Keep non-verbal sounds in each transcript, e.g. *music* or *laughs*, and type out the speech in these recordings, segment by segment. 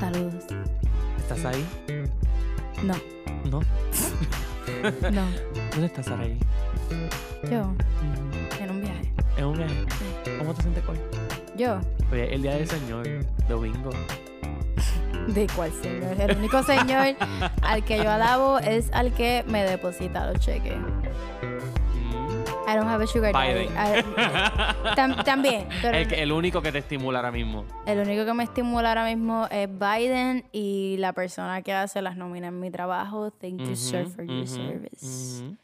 Saludos. ¿Estás ahí? No, No. *laughs* no. ¿Dónde estás, Saraí? Yo, en un viaje. Es un viaje. ¿Cómo te sientes hoy? Yo, Oye, el día del Señor, domingo. *laughs* ¿de cuál señor? El único señor al que yo alabo es al que me deposita los cheques. I don't have a sugar daddy. Biden. I- *laughs* tam- también, pero El, que- el único que te estimula ahora mismo. el único que me estimula ahora mismo es Biden y la persona que hace las nóminas en mi trabajo. Thank you, sir, Ujú, for your ujú, service. ujú.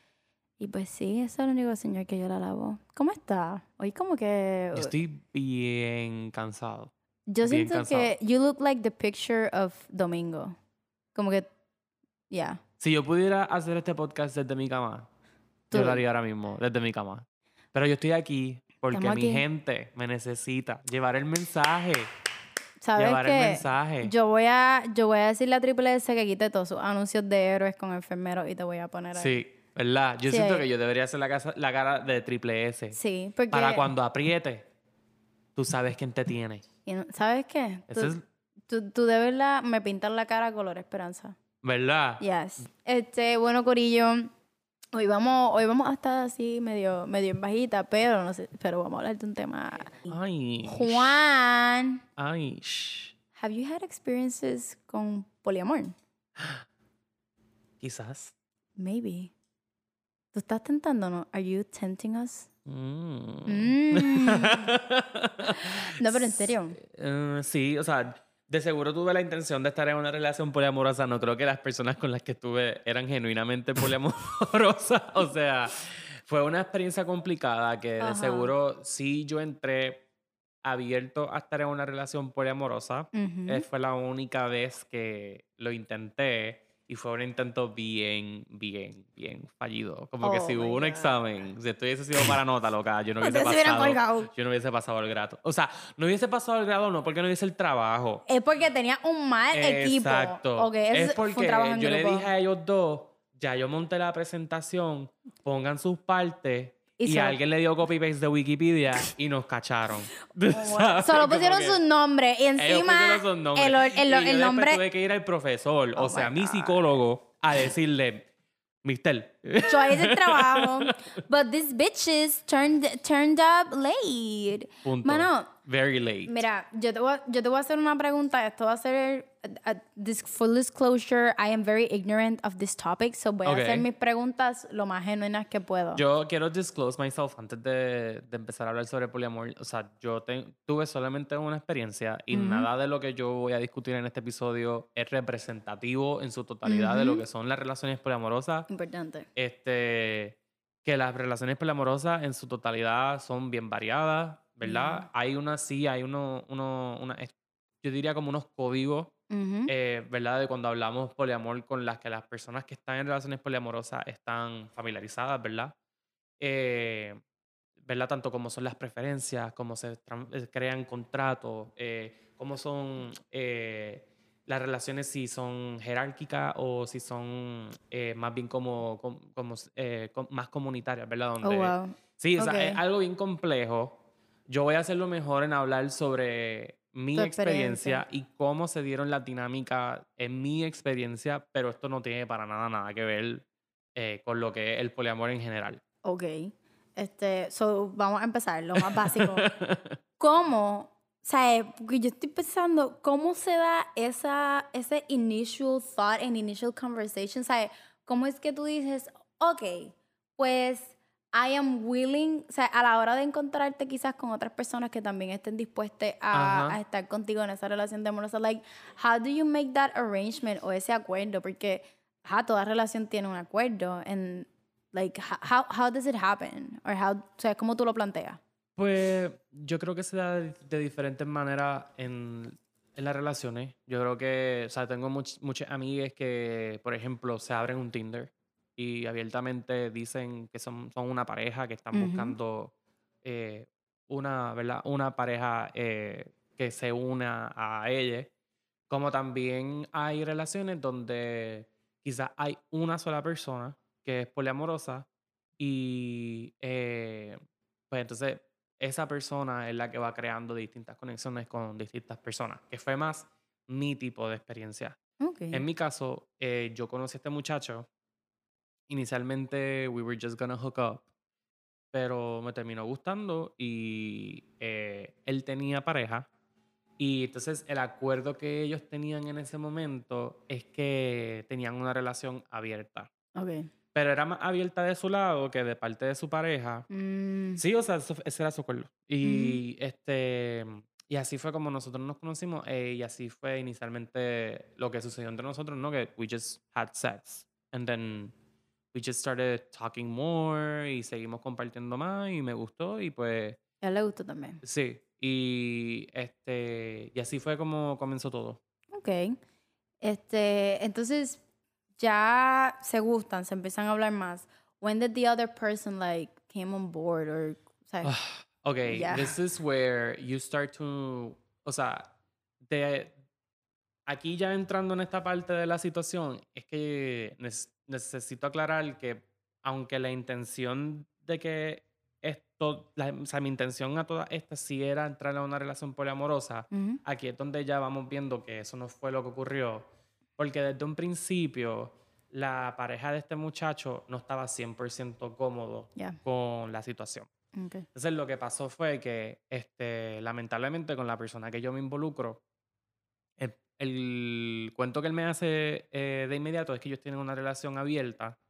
Y pues sí, ese es el único señor que yo le alabo. ¿Cómo está? Hoy como que... Yo estoy bien cansado. Yo bien siento que you look like the picture of Domingo. Como que... Yeah. Si yo pudiera hacer este podcast desde mi cama, yo lo haría ahora mismo, desde mi cama. Pero yo estoy aquí porque Estamos mi aquí. gente me necesita llevar el mensaje. ¿Sabes llevar el mensaje. Yo voy a yo voy a decirle a Triple S que quite todos sus anuncios de héroes con enfermeros y te voy a poner ahí. Sí, ¿verdad? Yo Sí, siento ahí. que yo debería hacer la, casa- la cara de triple S. Sí, porque... Para cuando apriete, tú sabes quién te tiene. y no- ¿Sabes qué? Tú, es, tú, tú de verdad me pintas la cara color esperanza. ¿verdad? Yes. Este, bueno, Corillo, hoy vamos, hoy vamos a estar así medio, medio en bajita, pero no sé, pero vamos a hablar de un tema. Ay. Juan, Ay. have you had experiences con poliamor? *gasps* Quizás. Maybe. ¿Tú estás tentándonos? Are you tempting us? Mm. Mm. *laughs* No, pero en serio. Eh, sí, o sea, de seguro tuve la intención de estar en una relación poliamorosa. No creo que las personas con las que estuve eran genuinamente *laughs* poliamorosas. o sea, fue una experiencia complicada que de Ajá. seguro sí yo entré abierto a estar en una relación poliamorosa. Ujú. Eh, fue la única vez que lo intenté y fue un intento bien, bien, bien fallido. Como que Oh si hubo un examen, si esto hubiese sido para nota, loca, yo no hubiese pasado. Yo no hubiese pasado el grado. O sea, no hubiese pasado el grado no porque no hice el trabajo. Es porque tenía un mal equipo. Exacto. Ok, eso es porque yo le dije a ellos dos, ya yo monté la presentación, pongan sus partes. Y Y, alguien le dio copy-paste de Wikipedia y nos cacharon. *laughs* *laughs* Solo pusieron sus nombres y encima el, or- el, Y el nombre. tuve que ir al profesor, Oh o sea, mi psicólogo, a decirle, Mister, Yo hice el trabajo. *laughs* But these bitches turned, turned up late. punto. Mano, Very late. Mira, yo te, voy a, yo te voy a hacer una pregunta. Esto va a ser a- this full disclosure. I am very ignorant of this topic, so voy Ok. a hacer mis preguntas lo más genuinas que puedo. Yo quiero disclose myself antes de, de empezar a hablar sobre poliamor. O sea, yo te- tuve solamente una experiencia y Ujú. nada de lo que yo voy a discutir en este episodio es representativo en su totalidad de lo que son las relaciones poliamorosas. Importante. Este, que las relaciones poliamorosas en su totalidad son bien variadas, ¿verdad? Yeah. Hay una, sí, hay uno, uno, una, yo diría como unos códigos Ujú. eh, ¿verdad? De cuando hablamos poliamor con las que las personas que están en relaciones poliamorosas están familiarizadas, ¿verdad? Eh, ¿Verdad? Tanto como son las preferencias, cómo se eh, crean contratos, eh, cómo son eh, las relaciones, si son jerárquicas o si son eh, más bien como, com- como, eh, com- más comunitarias, ¿verdad? oh, Donde, wow. Sí, o sea, es algo bien complejo. Yo voy a hacerlo mejor en hablar sobre mi experiencia. experiencia. y cómo se dieron la dinámica en mi experiencia, pero esto no tiene para nada nada que ver eh, con lo que es el poliamor en general. Ok. Este, so, vamos a empezar, lo más básico. *laughs* ¿Cómo? O sea, porque yo estoy pensando, ¿cómo se da esa, ese initial thought and initial conversation? O sea, ¿cómo es que tú dices, ok, pues I am willing, o sea, a la hora de encontrarte quizás con otras personas que también estén dispuestas a, estar contigo en esa relación de amorosa, like, how do you make that arrangement o ese acuerdo? Porque, ajá, toda relación tiene un acuerdo, and like, ho- how, how does it happen? Or how, o sea, ¿cómo tú lo planteas? Pues yo creo que se da de, de diferentes maneras en, en las relaciones. Yo creo que, o sea, tengo much- muchas amigas que, por ejemplo, se abren un Tinder y abiertamente dicen que son, son una pareja, que están Ujú. buscando eh, una, ¿verdad? Una pareja eh, que se una a ella. Como también hay relaciones donde quizás hay una sola persona que es poliamorosa y eh, pues entonces esa persona es la que va creando distintas conexiones con distintas personas, que fue más mi tipo de experiencia. Ok. En mi caso, eh, yo conocí a este muchacho. Inicialmente, we were just gonna hook up. Pero me terminó gustando y eh, él tenía pareja. Y entonces el acuerdo que ellos tenían en ese momento es que tenían una relación abierta. Ok. Pero era más abierta de su lado que de parte de su pareja. Mm, Sí, o sea, eso- ese era su acuerdo. Y este y así fue como nosotros nos conocimos eh, y así fue inicialmente lo que sucedió entre nosotros, ¿no? Que we just had sex and then we just started talking more y seguimos compartiendo más y me gustó y pues a él le gustó también. sí, y este y así fue como comenzó todo. Ok. Este, entonces ya se gustan, se empiezan a hablar más. When did the other person like came on board or o sea, Okay, Ya. this is where you start to, o sea, de aquí ya entrando en esta parte de la situación, es que necesito aclarar que aunque la intención de que esto, la- o sea, mi intención a todas estas sí era entrar a una relación poliamorosa, ujú, aquí es donde ya vamos viendo que eso no fue lo que ocurrió, porque desde un principio la pareja de este muchacho no estaba 100% cómodo ya. con la situación. ok. Entonces lo que pasó fue que, este, lamentablemente, con la persona que yo me involucro, el, cuento que él me hace eh, de inmediato es que ellos tienen una relación abierta,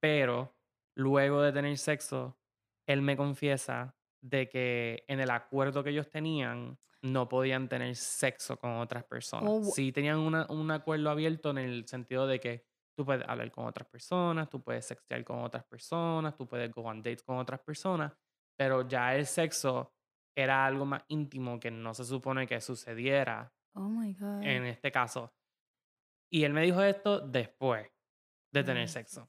pero luego de tener sexo, él me confiesa de que en el acuerdo que ellos tenían no podían tener sexo con otras personas. Oh, sí tenían una- un acuerdo abierto en el sentido de que tú puedes hablar con otras personas, tú puedes sextear con otras personas, tú puedes go on dates con otras personas, pero ya el sexo era algo más íntimo que no se supone que sucediera Oh my god. en este caso. Y él me dijo esto después de tener Ay, sexo.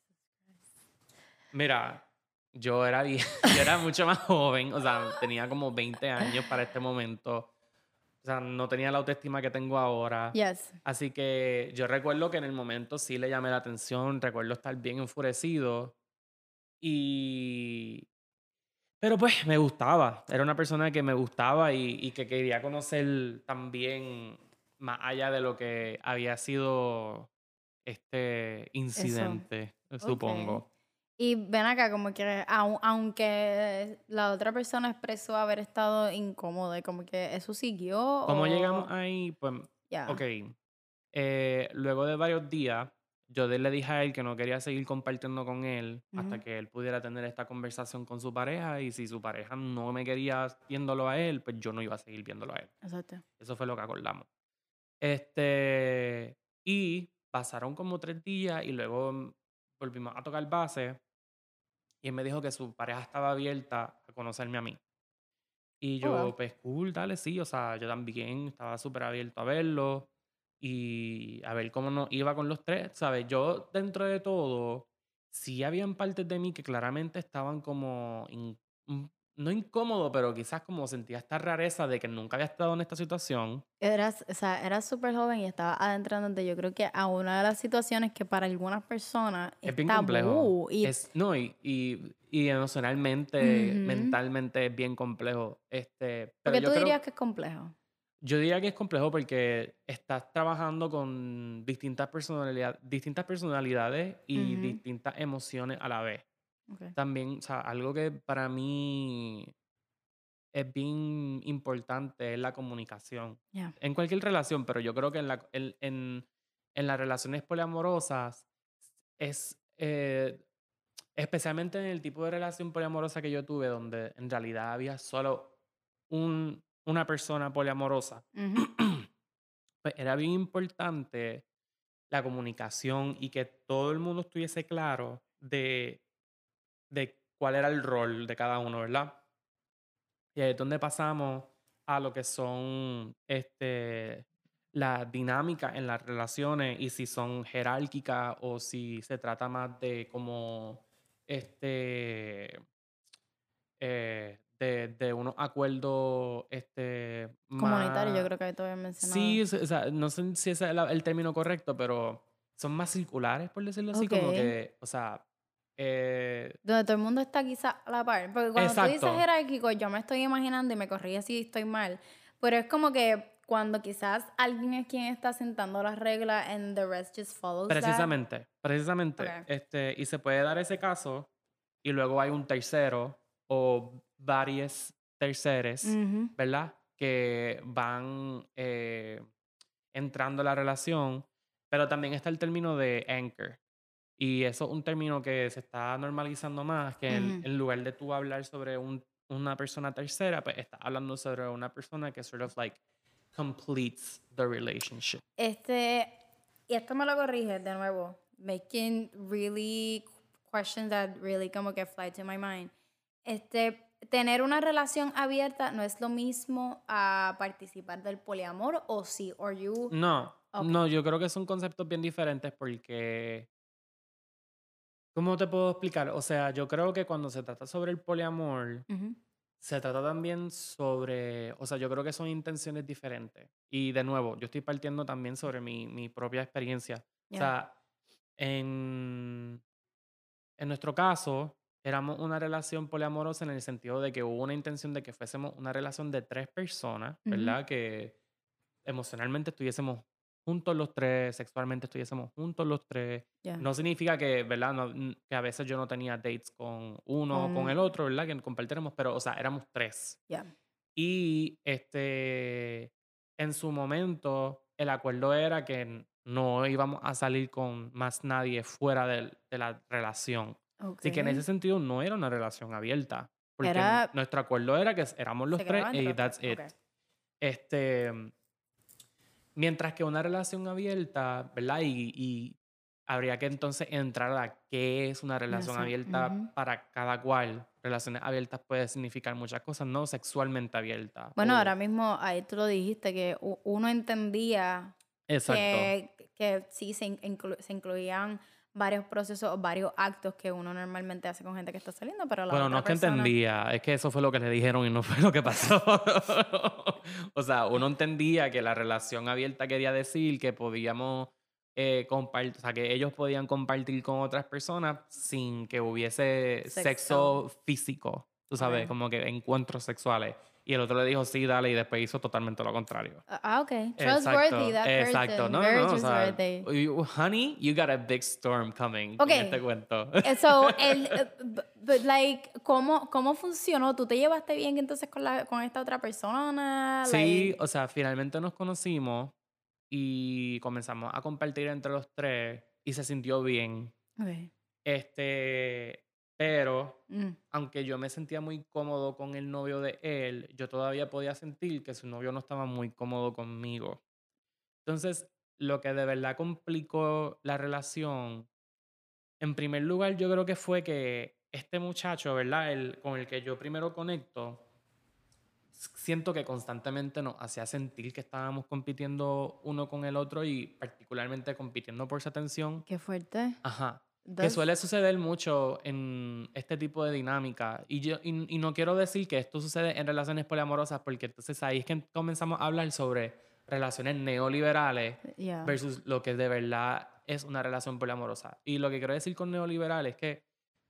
Mira, yo era, *laughs* yo era mucho más joven, o sea, tenía como 20 años para este momento. O sea, no tenía la autoestima que tengo ahora. Yes. Así que yo recuerdo que en el momento sí le llamé la atención, recuerdo estar bien enfurecido. Y... Pero pues me gustaba, era una persona que me gustaba y, y que quería conocer también más allá de lo que había sido este incidente, supongo. Y ven acá, como que au- aunque la otra persona expresó haber estado incómoda, como que eso siguió. ¿Cómo o- llegamos ahí? Pues, Ya. ok. eh, luego de varios días, yo le dije a él que no quería seguir compartiendo con él hasta que él pudiera tener esta conversación con su pareja y si su pareja no me quería viéndolo a él, pues yo no iba a seguir viéndolo a él. Exacto. Eso fue lo que acordamos. Este, y pasaron como tres días y luego mm, volvimos a tocar base y él me dijo que su pareja estaba abierta a conocerme a mí. Y Oh, yo, wow. pues cool, dale, sí, o sea, yo también estaba súper abierto a verlo y a ver cómo nos iba con los tres, ¿sabes? Yo, dentro de todo, sí habían partes de mí que claramente estaban como, in- un- no incómodo, pero quizás como sentía esta rareza de que nunca había estado en esta situación. Eras, o sea, eras súper joven y estaba adentrándote, yo creo que a una de las situaciones que para algunas personas Es es bien tabú complejo. y Es, no, y, y, y emocionalmente, Ujú. mentalmente es bien complejo. Este, pero porque yo tú creo- dirías que es complejo. Yo diría que es complejo porque estás trabajando con distintas, personalidad, distintas personalidades y Ujú. distintas emociones a la vez. Ok. También, o sea, algo que para mí es bien importante es la comunicación. Ya. En cualquier relación, pero yo creo que en, la, en, en- en las relaciones poliamorosas es... eh, especialmente en el tipo de relación poliamorosa que yo tuve, donde en realidad había solo un, una persona poliamorosa, *clears throat* pues era bien importante la comunicación y que todo el mundo estuviese claro de, de cuál era el rol de cada uno, ¿verdad? Y ahí es donde pasamos a lo que son este, las dinámicas en las relaciones y si son jerárquicas o si se trata más de como este eh, de, de unos acuerdos este Comunitario, yo creo que ahí todavía mencionado. Sí, o sea, no sé si ese es el, término correcto, pero son más circulares, por decirlo así, como Ok. que, o sea, eh, Donde todo el mundo está quizá a la par. Porque cuando tú dices Exacto. jerárquico, yo me estoy imaginando y me corrí si estoy mal. Pero es como que cuando quizás alguien es quien está sentando las reglas and the rest just follows that. Precisamente, precisamente. Ok. Este, y se puede dar ese caso y luego hay un tercero o varios terceres. ¿verdad? Que van eh, entrando a la relación, pero también está el término de anchor. Y eso es un término que se está normalizando más, que en lugar de tú hablar sobre un- una persona tercera, pues estás hablando sobre una persona que sort of like completes the relationship. Este, y esto me lo corrige de nuevo, making really questions that really como que fly to my mind. Este, tener una relación abierta no es lo mismo a participar del poliamor o sí, or you No, no, yo creo que son conceptos bien diferentes porque... ¿Cómo te puedo explicar? O sea, yo creo que cuando se trata sobre el poliamor, se trata también sobre, o sea, yo creo que son intenciones diferentes. Y de nuevo, yo estoy partiendo también sobre mi, mi propia experiencia. O sea, en, en nuestro caso, éramos una relación poliamorosa en el sentido de que hubo una intención de que fuésemos una relación de tres personas. ¿verdad? Que emocionalmente estuviésemos juntos los tres, sexualmente estuviésemos juntos los tres. Ya. No significa que, ¿verdad? No, que a veces yo no tenía dates con uno o con Con- el otro, ¿verdad? Que compartiéramos, pero, o sea, éramos tres. Ya. Y este, en su momento, el acuerdo era que no íbamos a salir con más nadie fuera del- de, la relación. Así que en ese sentido no era una relación abierta. Porque Era- nuestro acuerdo era que éramos los Se tres y that's it. Este, mientras que una relación abierta, ¿verdad? Y, y habría que entonces entrar a qué es una relación abierta ujú. para cada cual. Relaciones abiertas puede significar muchas cosas, no sexualmente abierta. Bueno, o- ahora mismo ahí tú lo dijiste, que uno entendía Exacto. que, que sí se, inclu- se incluían varios procesos o varios actos que uno normalmente hace con gente que está saliendo, pero la Bueno, otra no es que entendía, es que eso fue lo que le dijeron y no *laughs* fue lo que pasó. *laughs* o sea, uno entendía que la relación abierta quería decir que podíamos eh, compartir, o sea, que ellos podían compartir con otras personas sin que hubiese Sexo. sexo, físico, tú sabes, como que encuentros sexuales. Y el otro le dijo sí, dale, y después hizo totalmente lo contrario. Ah, Ah, ok. Exacto, Trustworthy, that exacto. person. No, Very no, o sea, trustworthy. you- honey, you got a big storm coming Ok. en este cuento. Eh, So, *laughs* el, eh, but like, ¿cómo, ¿cómo funcionó? ¿Tú te llevaste bien entonces con, la, con esta otra persona? Sí, Like, o sea, finalmente nos conocimos y comenzamos a compartir entre los tres y se sintió bien. ok. Este, pero Mm, aunque yo me sentía muy cómodo con el novio de él, yo todavía podía sentir que su novio no estaba muy cómodo conmigo. Entonces, lo que de verdad complicó la relación, en primer lugar, yo creo que fue que este muchacho, ¿verdad? El, con el que yo primero conecto, siento que constantemente nos hacía sentir que estábamos compitiendo uno con el otro y particularmente compitiendo por su atención. Qué fuerte. Ajá. Que suele suceder mucho en este tipo de dinámica. Y, yo, y, y no quiero decir que esto sucede en relaciones poliamorosas, porque entonces ahí es que comenzamos a hablar sobre relaciones neoliberales yeah. versus lo que de verdad es una relación poliamorosa. Y lo que quiero decir con neoliberal es que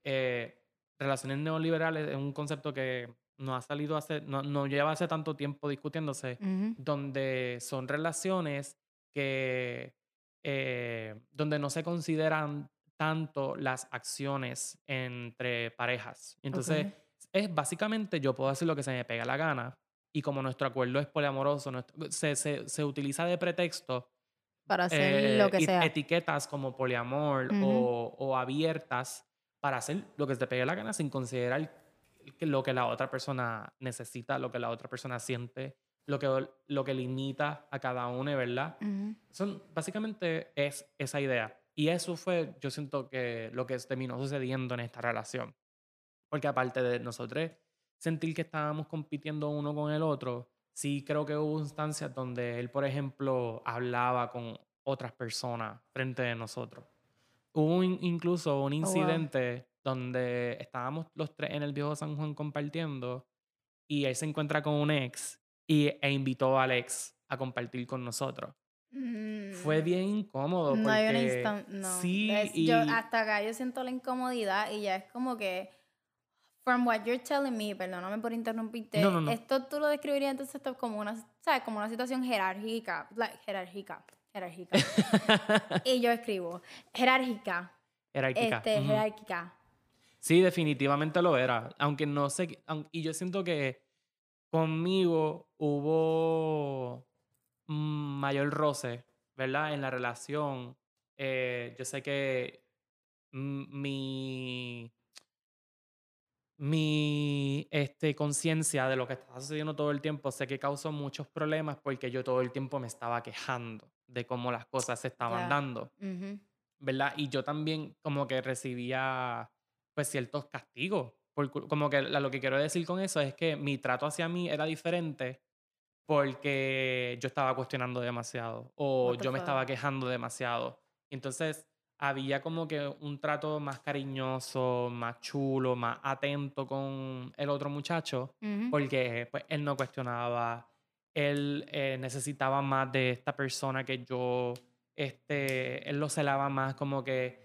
eh, relaciones neoliberales es un concepto que no ha salido hace, no, no lleva hace tanto tiempo discutiéndose, Ujú. donde son relaciones que eh, donde no se consideran tanto las acciones entre parejas. Entonces, Ok. es básicamente yo puedo hacer lo que se me pega la gana y como nuestro acuerdo es poliamoroso, nuestro- se, se, se utiliza de pretexto Para hacer eh, lo que sea. etiquetas como poliamor Ujú. o, o abiertas para hacer lo que se te pegue la gana sin considerar lo que la otra persona necesita, lo que la otra persona siente, lo que, lo que limita a cada uno, ¿verdad? Ujú. Son, básicamente es esa idea. Y eso fue, yo siento que lo que terminó sucediendo en esta relación. Porque aparte de nosotros sentir que estábamos compitiendo uno con el otro, sí creo que hubo instancias donde él, por ejemplo, hablaba con otras personas frente de nosotros. Hubo in- incluso un wow. incidente donde estábamos los tres en el viejo San Juan compartiendo y él se encuentra con un ex y, e invitó al ex a compartir con nosotros. Fue Mm. bien incómodo No hay una porque instan- no. sí Es- y yo, hasta acá yo siento la incomodidad y ya es como que from what you're telling me, perdóname por interrumpirte, No, no, no. esto tú lo describirías entonces como una, ¿sabes? Como una situación jerárquica, like, jerárquica, jerárquica. *laughs* y yo escribo, jerárquica, Jerárquica. este, Ujú. jerárquica. Sí, definitivamente lo era. Aunque no sé, aun- y yo siento que conmigo hubo mayor roce, ¿verdad? En la relación. Eh, yo sé que mm, mi, mi este, conciencia de lo que estaba sucediendo todo el tiempo, sé que causó muchos problemas porque yo todo el tiempo me estaba quejando de cómo las cosas se estaban dando. Ujú. ¿verdad? Y yo también como que recibía pues ciertos castigos. Por como que lo que quiero decir con eso es que mi trato hacia mí era diferente porque yo estaba cuestionando demasiado o yo me estaba quejando demasiado. Entonces había como que un trato más cariñoso, más chulo, más atento con el otro muchacho porque pues él no cuestionaba, él eh, necesitaba más de esta persona que yo, este, él lo celaba más, como que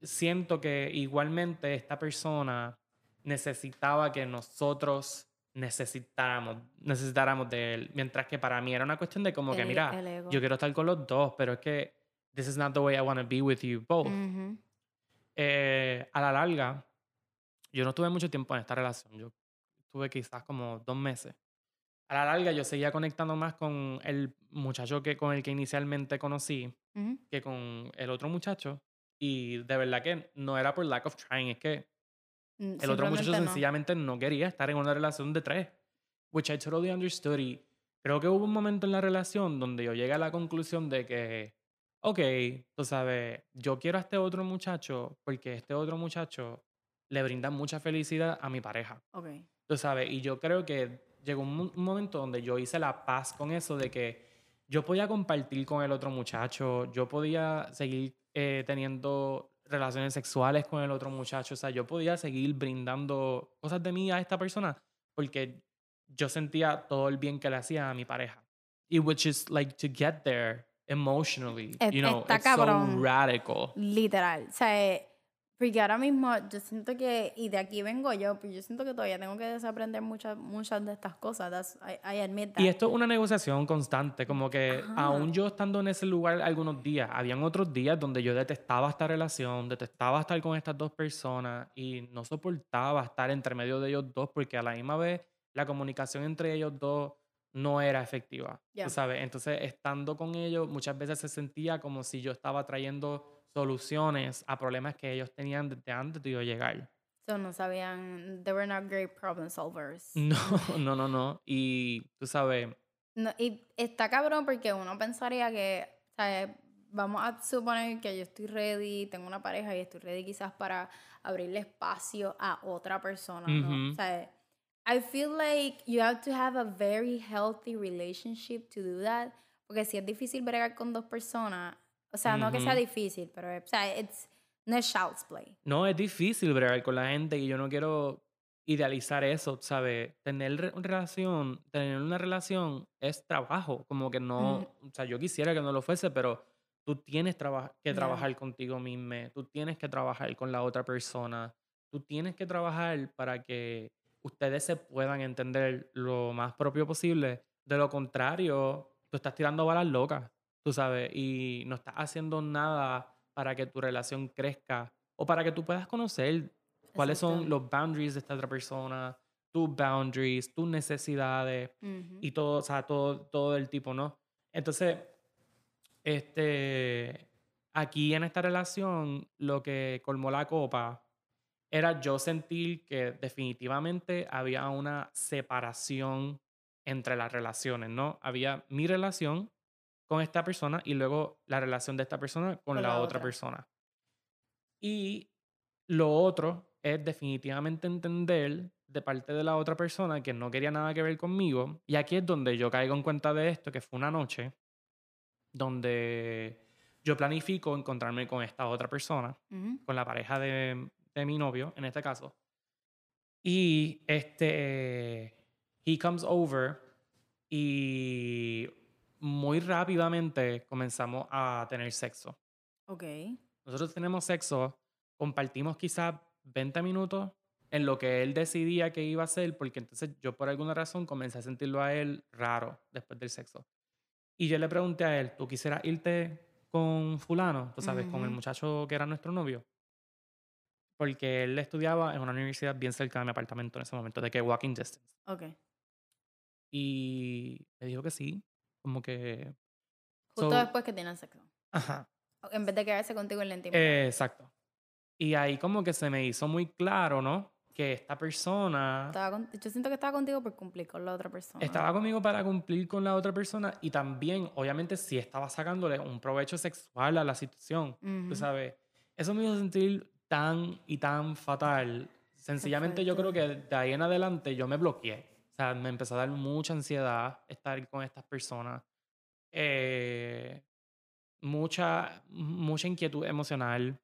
siento que igualmente esta persona necesitaba que nosotros necesitáramos, necesitáramos de él, mientras que para mí era una cuestión de como que, El- mira, el ego. yo quiero estar con los dos, pero es que this is not the way I want to be with you both Ujú. eh, a la larga, yo no estuve mucho tiempo en esta relación. Yo estuve quizás como dos meses. A la larga, yo seguía conectando más con el muchacho que, con el que inicialmente conocí Ujú. que con el otro muchacho. Y de verdad que no era por lack of trying, es que el otro muchacho no. sencillamente no quería estar en una relación de tres. Which I totally understood. Y creo que hubo un momento en la relación donde yo llegué a la conclusión de que, ok, tú sabes, yo quiero a este otro muchacho porque este otro muchacho le brinda mucha felicidad a mi pareja. Ok. Tú sabes, y yo creo que llegó un momento donde yo hice la paz con eso de que yo podía compartir con el otro muchacho, yo podía seguir eh, teniendo relaciones sexuales con el otro muchacho, o sea, yo podía seguir brindando cosas de mí a esta persona porque yo sentía todo el bien que le hacía a mi pareja. Y which is like to get there emotionally, you know, está it's so cabrón. radical. Literal. O sea, porque ahora mismo yo siento que, y de aquí vengo yo, pues yo siento que todavía tengo que desaprender muchas, muchas de estas cosas. That's- I, I admit that. Y esto es una negociación constante, como que Ajá. aún yo estando en ese lugar algunos días, habían otros días donde yo detestaba esta relación, detestaba estar con estas dos personas y no soportaba estar entre medio de ellos dos porque a la misma vez la comunicación entre ellos dos no era efectiva, tú sabes. Entonces, estando con ellos, muchas veces se sentía como si yo estaba trayendo soluciones a problemas que ellos tenían desde antes de yo llegar. So, no sabían, they were not great problem solvers. *laughs* No, no, no, no. Y tú sabes, No, y está cabrón porque uno pensaría que, ¿sabes? Vamos a suponer que yo estoy ready, tengo una pareja y estoy ready quizás para abrirle espacio a otra persona, ¿no? Ujú. O sea, I feel like you have to have a very healthy relationship to do that, porque si es difícil bregar con dos personas, o sea, no que sea difícil, pero, o sea, it's, no es child's play. No, es difícil bregar con la gente y yo no quiero idealizar eso, ¿sabes? Tener re- relación, tener una relación es trabajo, como que no, o sea, yo quisiera que no lo fuese, pero tú tienes traba- que trabajar contigo mismo, tú tienes que trabajar con la otra persona, tú tienes que trabajar para que ustedes se puedan entender lo más propio posible. De lo contrario, tú estás tirando balas locas, tú sabes, y no estás haciendo nada para que tu relación crezca o para que tú puedas conocer cuáles son los boundaries de esta otra persona, tus boundaries, tus necesidades Ujú. y todo, o sea, todo, todo el tipo, ¿no? Entonces, este, aquí en esta relación, lo que colmó la copa era yo sentir que definitivamente había una separación entre las relaciones, ¿no? Había mi relación con esta persona y luego la relación de esta persona con, Con la, la otra persona. Y lo otro es definitivamente entender de parte de la otra persona que no quería nada que ver conmigo. Y aquí es donde yo caigo en cuenta de esto, que fue una noche donde yo planifico encontrarme con esta otra persona, con la pareja de, de mi novio, en este caso. Y este, he comes over y muy rápidamente comenzamos a tener sexo. Ok. Nosotros tenemos sexo, compartimos quizás 20 minutos en lo que él decidía que iba a hacer, porque entonces yo por alguna razón comencé a sentirlo a él raro después del sexo. Y yo le pregunté a él, ¿tú quisieras irte con fulano? Tú sabes, con el muchacho que era nuestro novio. Porque él estudiaba en una universidad bien cerca de mi apartamento en ese momento, de que walking distance. Ok. Y me dijo que sí, como que... Justo So- después que tienen sexo. Ajá, En vez de quedarse contigo en la intimidad. Eh, exacto. Y ahí como que se me hizo muy claro, ¿no? Que esta persona Estaba con- yo siento que estaba contigo por cumplir con la otra persona. estaba conmigo para cumplir con la otra persona y también, obviamente, sí estaba sacándole un provecho sexual a la situación. Tú sabes, eso me hizo sentir tan y tan fatal. Sencillamente yo creo que de ahí en adelante yo me bloqueé. Sea, me empezó a dar mucha ansiedad estar con estas personas. Eh, mucha, mucha inquietud emocional.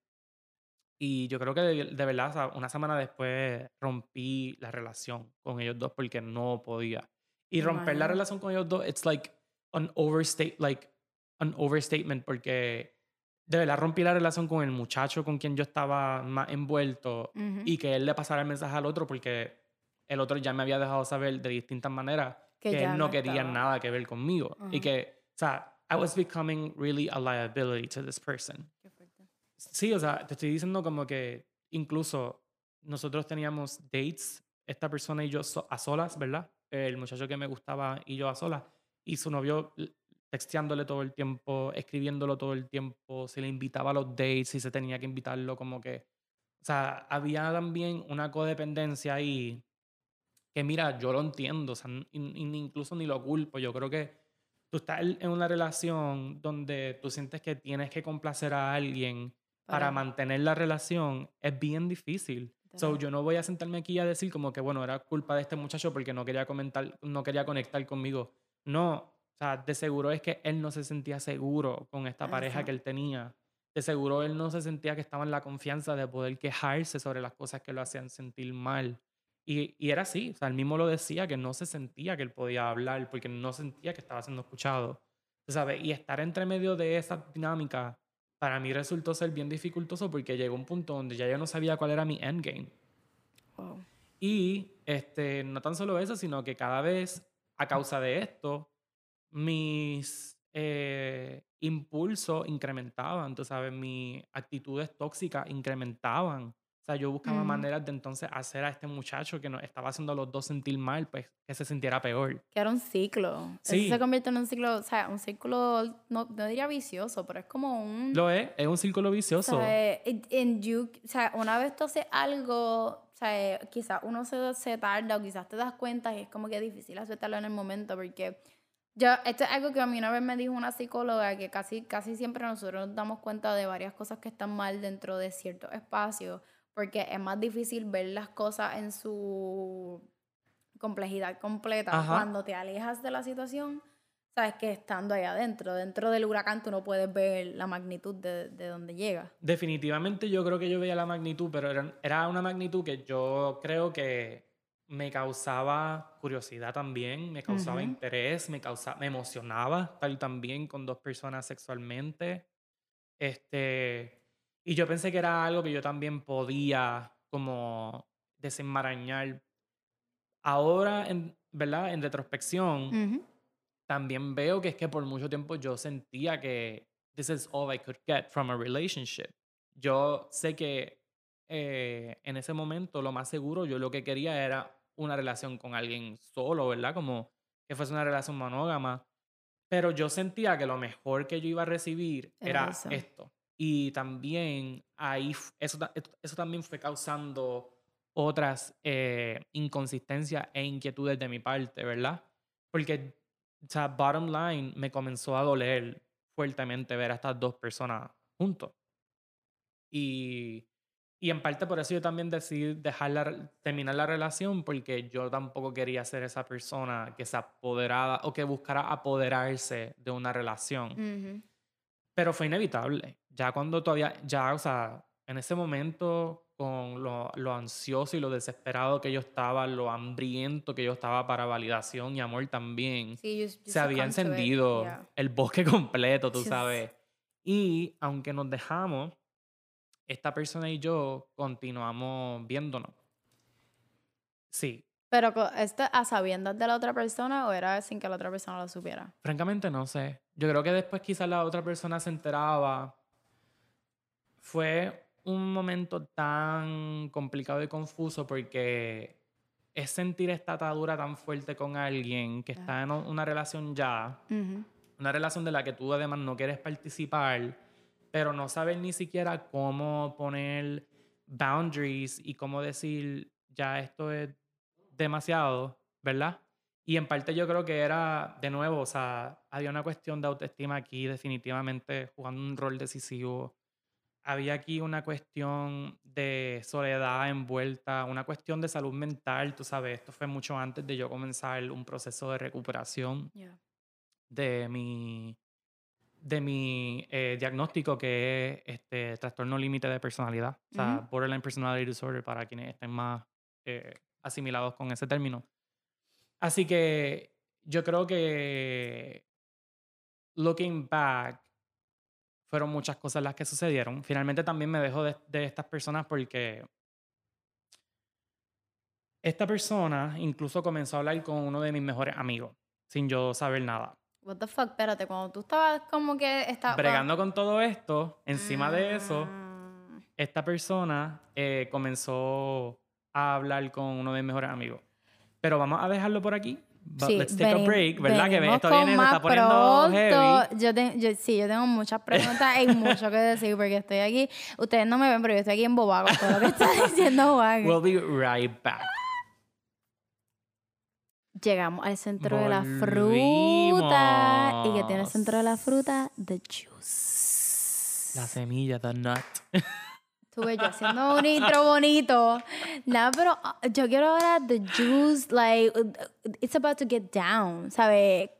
Y yo creo que de, de verdad, una semana después rompí la relación con ellos dos porque no podía. Y romper la relación con ellos dos, it's like an overstate, like an overstatement porque de verdad rompí la relación con el muchacho con quien yo estaba más envuelto Ujú. y que él le pasara el mensaje al otro porque el otro ya me había dejado saber de distintas maneras Que él no no quería estaba. nada que ver conmigo. Y que, o sea, I was becoming really a liability to this person. Qué fuerte. Sí, o sea, te estoy diciendo como que incluso nosotros teníamos dates, esta persona y yo so- a solas, ¿verdad? El muchacho que me gustaba y yo a solas. Y su novio texteándole todo el tiempo, escribiéndolo todo el tiempo, se le invitaba a los dates y se tenía que invitarlo como que... O sea, había también una codependencia ahí que mira, yo lo entiendo, o sea, incluso ni lo culpo. Yo creo que tú estás en una relación donde tú sientes que tienes que complacer a alguien para, Para- mantener la relación, es bien difícil. So, yo no voy a sentarme aquí a decir como que, bueno, era culpa de este muchacho porque no quería comentar, no quería conectar conmigo. No, o sea, de seguro es que él no se sentía seguro con esta pareja que él tenía. De seguro él no se sentía que estaba en la confianza de poder quejarse sobre las cosas que lo hacían sentir mal. Y, y era así, o sea, él mismo lo decía, que no se sentía que él podía hablar porque no sentía que estaba siendo escuchado. ¿Sabes? Y estar entre medio de esa dinámica para mí resultó ser bien dificultoso porque llegó un punto donde ya yo no sabía cuál era mi endgame. Wow. Y este, no tan solo eso, sino que cada vez, a causa de esto, mis eh, impulsos incrementaban, tú sabes, mis actitudes tóxicas incrementaban. O sea, yo buscaba Ujú. maneras de entonces hacer a este muchacho que nos estaba haciendo a los dos sentir mal, pues que se sintiera peor. Que era un ciclo. Sí. Eso se convierte en un ciclo, o sea, un círculo, no, no diría vicioso, pero es como un... Lo es, es un círculo o vicioso. sea, it- en you- o sea, una vez tú haces algo, o sea, quizás uno se, se tarda o quizás te das cuenta y es como que es difícil aceptarlo en el momento porque yo, esto es algo que a mí una vez me dijo una psicóloga que casi, casi siempre nosotros nos damos cuenta de varias cosas que están mal dentro de ciertos espacios porque es más difícil ver las cosas en su complejidad completa Ajá. cuando te alejas de la situación. Sabes que estando ahí adentro, dentro del huracán, tú no puedes ver la magnitud de, de donde llega. Definitivamente yo creo que yo veía la magnitud, pero era, era una magnitud que yo creo que me causaba curiosidad también, me causaba Ujú. interés, me, causaba, me emocionaba estar también con dos personas sexualmente. Este, y yo pensé que era algo que yo también podía como desenmarañar. Ahora, en, ¿verdad? En retrospección, también veo que es que por mucho tiempo yo sentía que this is all I could get from a relationship. Yo sé que eh, en ese momento lo más seguro yo lo que quería era una relación con alguien solo, ¿verdad? Como que fuese una relación monógama. Pero yo sentía que lo mejor que yo iba a recibir Era esto. Y también ahí, eso, eso también fue causando otras eh, inconsistencias e inquietudes de mi parte, ¿verdad? Porque, o sea, bottom line, me comenzó a doler fuertemente ver a estas dos personas juntos. Y, y en parte por eso yo también decidí dejar la terminar la relación, porque yo tampoco quería ser esa persona que se apoderaba o que buscara apoderarse de una relación. Ujú. Pero fue inevitable. Ya cuando todavía, ya, o sea, en ese momento, con lo, lo ansioso y lo desesperado que yo estaba, lo hambriento que yo estaba para validación y amor también, Sí, you- you se había encendido yeah. el bosque *laughs* completo, tú sabes. Y aunque nos dejamos, esta persona y yo continuamos viéndonos. Pero co- esto a sabiendas de la otra persona o era sin que la otra persona lo supiera. Francamente no sé. Yo creo que después quizás la otra persona se enteraba. Fue un momento tan complicado y confuso porque es sentir esta atadura tan fuerte con alguien que está en una relación ya, una relación de la que tú además no quieres participar, pero no sabes ni siquiera cómo poner boundaries y cómo decir, ya esto es demasiado, ¿verdad? Y en parte yo creo que era, de nuevo, o sea, había una cuestión de autoestima aquí definitivamente jugando un rol decisivo. Había aquí una cuestión de soledad envuelta, una cuestión de salud mental, tú sabes, esto fue mucho antes de yo comenzar un proceso de recuperación Yeah. de mi, de mi eh, diagnóstico que es este trastorno límite de personalidad, o sea, borderline personality disorder para quienes estén más eh, asimilados con ese término. Así que yo creo que looking back fueron muchas cosas las que sucedieron. Finalmente también me dejo de, de estas personas porque esta persona incluso comenzó a hablar con uno de mis mejores amigos sin yo saber nada. What the fuck, espérate, cuando tú estabas como que estaba Bregando con todo esto, encima de eso, Mm. esta persona eh, comenzó a hablar con uno de mis mejores amigos. Pero vamos a dejarlo por aquí. But Sí, let's take a break, ¿verdad? Que esto viene, se está poniendo heavy. Yo, te- yo- sí, yo tengo muchas preguntas y mucho que decir porque estoy aquí. Ustedes no me ven, pero yo estoy aquí en con todo lo que está *laughs* diciendo Juan. We'll be right back. Llegamos al centro de la fruta. ¿Y qué tiene el centro de la fruta? The juice. La semilla, the nut. *laughs* Estuve yo haciendo un intro bonito. Nada, pero ah, yo quiero ahora the juice, like, it's about to get down, ¿sabes?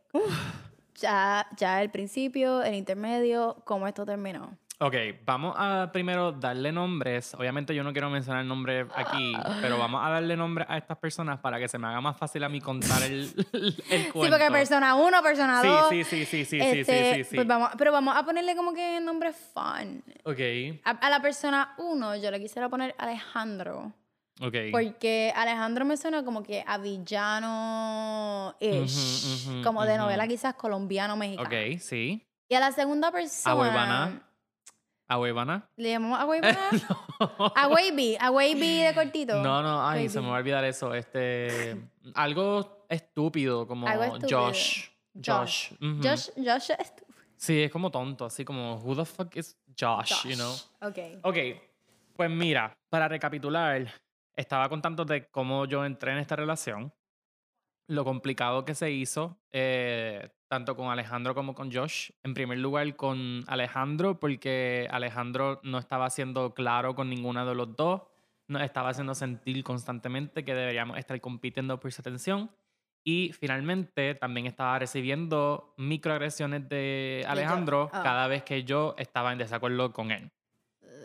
Ya, ya el principio, el intermedio, cómo esto terminó. Ok, vamos a primero darle nombres. Obviamente yo no quiero mencionar nombres aquí, pero vamos a darle nombres a estas personas para que se me haga más fácil a mí contar el, *laughs* el cuento. Sí, porque persona uno, persona dos. Sí, sí, sí, sí, sí, sí, este, sí, sí, sí. pues vamos, pero vamos a ponerle como que nombre fun. Ok, A, a la persona uno, yo le quisiera poner Alejandro. ok. Porque Alejandro me suena como que a villano-ish. Como de novela quizás colombiano-mexicano. Ok, sí. Y a la segunda persona. Abuelvana. Abuevana. ¿Le llamamos *laughs* Abuevana? A Wavy. A Wavy de cortito. No, no, ay, se me va a olvidar eso. Este, algo estúpido como Algo estúpido. Josh. Josh. ujú. Josh, Josh es tu- Sí, es como tonto, así como, who the fuck is Josh, you know? Ok. Ok, pues mira, para recapitular, estaba contando de cómo yo entré en esta relación, lo complicado que se hizo, eh, tanto con Alejandro como con Josh. En primer lugar, con Alejandro, porque Alejandro no estaba siendo claro con ninguno de los dos, nos estaba haciendo sentir constantemente que deberíamos estar compitiendo por su atención. Y finalmente también estaba recibiendo microagresiones de Alejandro ah. cada vez que yo estaba en desacuerdo con él.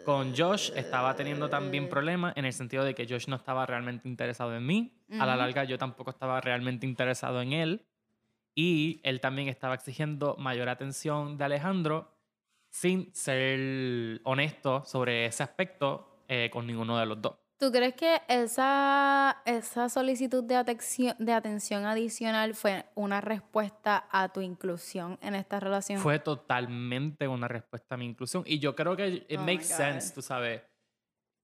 Con Josh estaba teniendo también problemas en el sentido de que Josh no estaba realmente interesado en mí. A la larga yo tampoco estaba realmente interesado en él. Y él también estaba exigiendo mayor atención de Alejandro sin ser honesto sobre ese aspecto eh, con ninguno de los dos. ¿Tú crees que esa, esa solicitud de atención, de atención adicional fue una respuesta a tu inclusión en esta relación? Fue totalmente una respuesta a mi inclusión. Y yo creo que it Oh makes sense, tú sabes.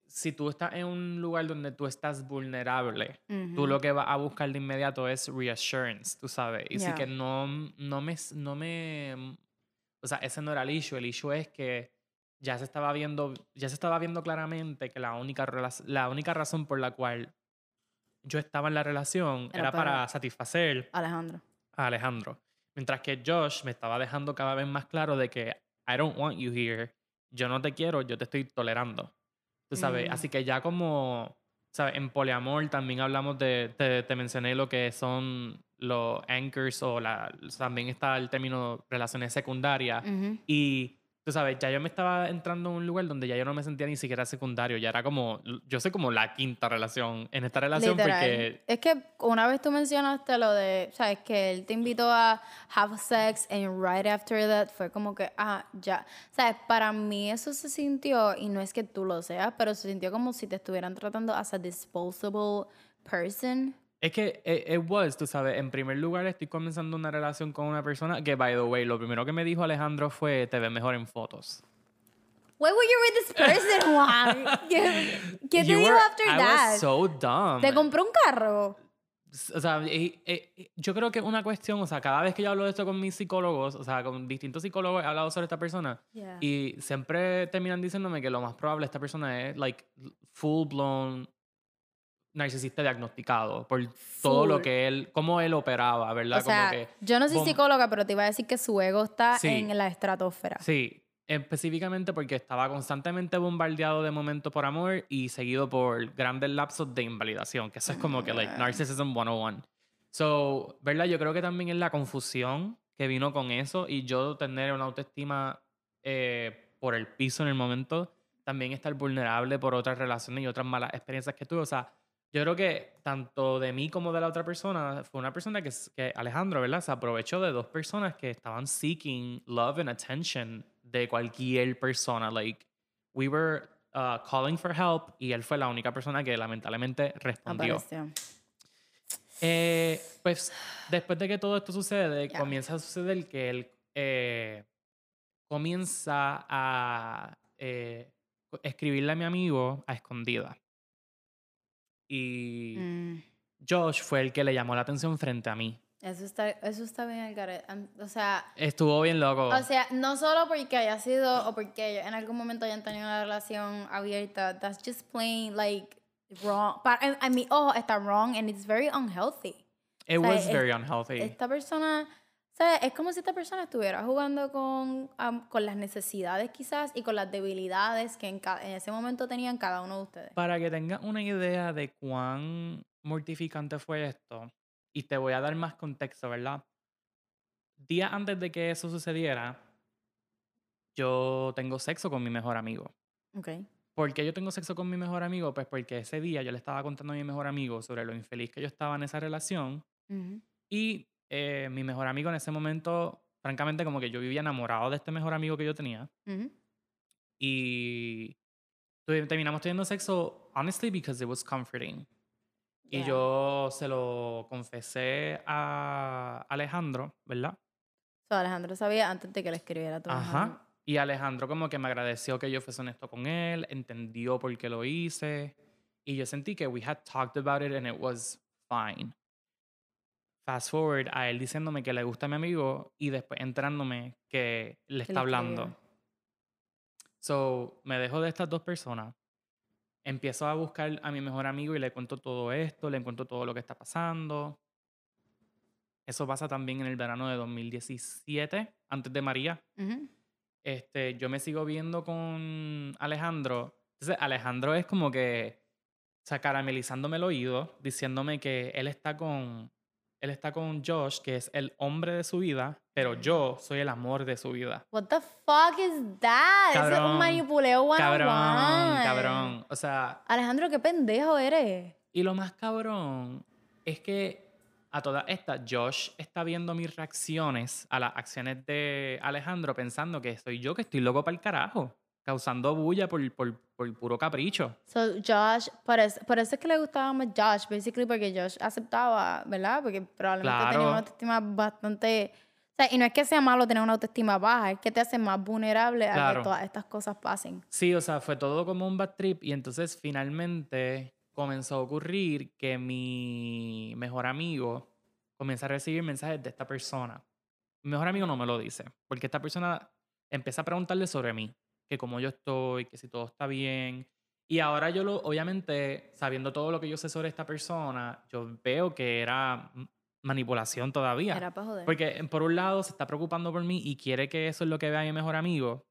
Si tú estás en un lugar donde tú estás vulnerable, tú Ujú. lo que vas a buscar de inmediato es reassurance, tú sabes. Y sí Yeah. que no, no, me, no me... O sea, ese no era el issue. El issue es que ya se estaba viendo, ya se estaba viendo claramente que la única, la única razón por la cual yo estaba en la relación Era era, para- satisfacer Alejandro. a Alejandro. Mientras que Josh me estaba dejando cada vez más claro de que I don't want you here. Yo no te quiero, yo te estoy tolerando. Tú sabes, Mm. así que ya como, ¿sabes? En poliamor también hablamos de, te, te mencioné lo que son los anchors o la, también está el término relaciones secundarias. Ujú. Y tú sabes, ya yo me estaba entrando en un lugar donde ya yo no me sentía ni siquiera secundario, ya era como, yo soy como la quinta relación en esta relación Literal. porque Es que una vez tú mencionaste lo de, ¿sabes? Que él te invitó a have sex and right after that fue como que, ah, ya. ¿Sabes? Para mí eso se sintió, y no es que tú lo seas, pero se sintió como si te estuvieran tratando as a disposable person. Es que it, it was, tú sabes, en primer lugar estoy comenzando una relación con una persona que, by the way, lo primero que me dijo Alejandro fue, te ves mejor en fotos. Why were you with this person, *laughs* Juan? ¿Qué, te were- after I that? was so dumb. ¿Te compró un carro? O sea, eh, eh, yo creo que una cuestión, o sea, cada vez que yo hablo de esto con mis psicólogos, o sea, con distintos psicólogos he hablado sobre esta persona Yeah. y siempre terminan diciéndome que lo más probable esta persona es, like, full blown narcisista diagnosticado por todo lo Full. que él, cómo él operaba, ¿verdad? O sea, Como que, yo no soy bom- psicóloga, pero te iba a decir que su ego está Sí. en la estratosfera. Sí, específicamente porque estaba constantemente bombardeado de momento por amor y seguido por grandes lapsos de invalidación, que eso es como que, like, Narcissism 101. So, ¿verdad? Yo creo que también es la confusión que vino con eso y yo tener una autoestima eh, por el piso en el momento, también estar vulnerable por otras relaciones y otras malas experiencias que tuve. O sea, yo creo que tanto de mí como de la otra persona, fue una persona que, que Alejandro, ¿verdad? Se aprovechó de dos personas que estaban seeking love and attention de cualquier persona. Like, we were uh, calling for help y él fue la única persona que lamentablemente respondió. Eh, pues después de que todo esto sucede, Ya. comienza a suceder que él eh, comienza a eh, escribirle a mi amigo a escondida. Y Mm, Josh fue el que le llamó la atención frente a mí. eso, está, eso está bien. Am- O sea, Estuvo bien loco. o sea, no solo porque haya sido o porque ellos en algún momento hayan tenido una relación abierta, that's just plain like wrong. En, en mi ojo está wrong and it's very unhealthy. It o sea, was es- very unhealthy. Esta persona, es como si esta persona estuviera jugando con, am, con las necesidades quizás y con las debilidades que en, en ese momento tenían cada uno de ustedes. Para que tengas una idea de cuán mortificante fue esto, y te voy a dar más contexto, ¿verdad? Días antes de que eso sucediera, yo tengo sexo con mi mejor amigo. Ok. ¿Por qué yo tengo sexo con mi mejor amigo? Pues porque ese día yo le estaba contando a mi mejor amigo sobre lo infeliz que yo estaba en esa relación Ujú. y eh, mi mejor amigo en ese momento, francamente, como que yo vivía enamorado de este mejor amigo que yo tenía Ujú. y tuvi- terminamos teniendo sexo, honestly, because it was comforting. Y Yeah. yo se lo confesé a Alejandro, ¿verdad? So, Alejandro sabía antes de que le escribiera tu mejor. Ajá. Y Alejandro como que me agradeció que yo fuese honesto con él, entendió por qué lo hice. Y yo sentí que we had talked about it and it was fine. Fast forward a él diciéndome que le gusta a mi amigo y después enterándome que le está hablando. So, me dejo de estas dos personas. Empiezo a buscar a mi mejor amigo y le cuento todo esto, le cuento todo lo que está pasando. Eso pasa también en el verano de 2017, antes de María. Este, yo me sigo viendo con Alejandro. Entonces, Alejandro es como que, o sea, caramelizándome el oído, diciéndome que él está con, él está con Josh, que es el hombre de su vida, pero yo soy el amor de su vida. What the fuck is that? Ese es Cabrón, un manipuleo one Cabrón, cabrón. O sea, Alejandro, qué pendejo eres. y lo más cabrón es que a todas estas, Josh está viendo mis reacciones a las acciones de Alejandro pensando que soy yo que estoy loco para el carajo, causando bulla por, por, por puro capricho. So, Josh, por eso, por eso es que le gustaba más Josh, basically, porque Josh aceptaba, ¿verdad? Porque probablemente tenía Claro. una autoestima bastante. O sea, y no es que sea malo tener una autoestima baja, es que te hace más vulnerable a Claro. que todas estas cosas pasen. Sí, o sea, fue todo como un bad trip y entonces finalmente comenzó a ocurrir que mi mejor amigo comienza a recibir mensajes de esta persona. Mi mejor amigo no me lo dice, porque esta persona empieza a preguntarle sobre mí, que cómo yo estoy, que si todo está bien. Y ahora yo lo, obviamente, sabiendo todo lo que yo sé sobre esta persona, yo veo que era manipulación todavía. Era para joder. Porque eh, por un lado se está preocupando por mí y quiere que eso es lo que vea mi mejor amigo.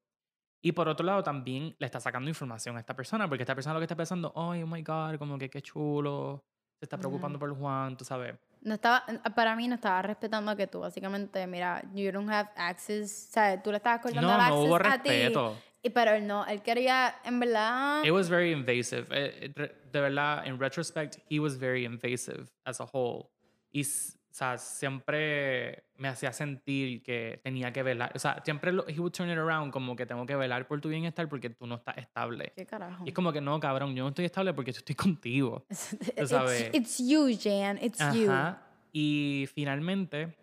Y por otro lado también le está sacando información a esta persona, porque esta persona lo que está pensando, "Ay, oh my God, como que qué chulo, se está preocupando por Juan, tú sabes. No estaba, para mí no estaba respetando que tú, básicamente, mira, you don't have access, o sea, tú le estabas cortando No, el no access hubo a ti. respeto. Y, pero él no, él quería, en verdad, It was very invasive. Eh, eh, De verdad, en retrospect, he was very invasive as a whole. Y o sea, siempre me hacía sentir que tenía que velar. O sea, siempre lo, he would turn it around como que tengo que velar por tu bienestar porque tú no estás estable. ¿Qué carajo? Y es como que no, cabrón, yo no estoy estable porque yo estoy contigo. *laughs* It's, sabes. it's you, Jan. It's you. Ajá. Y finalmente,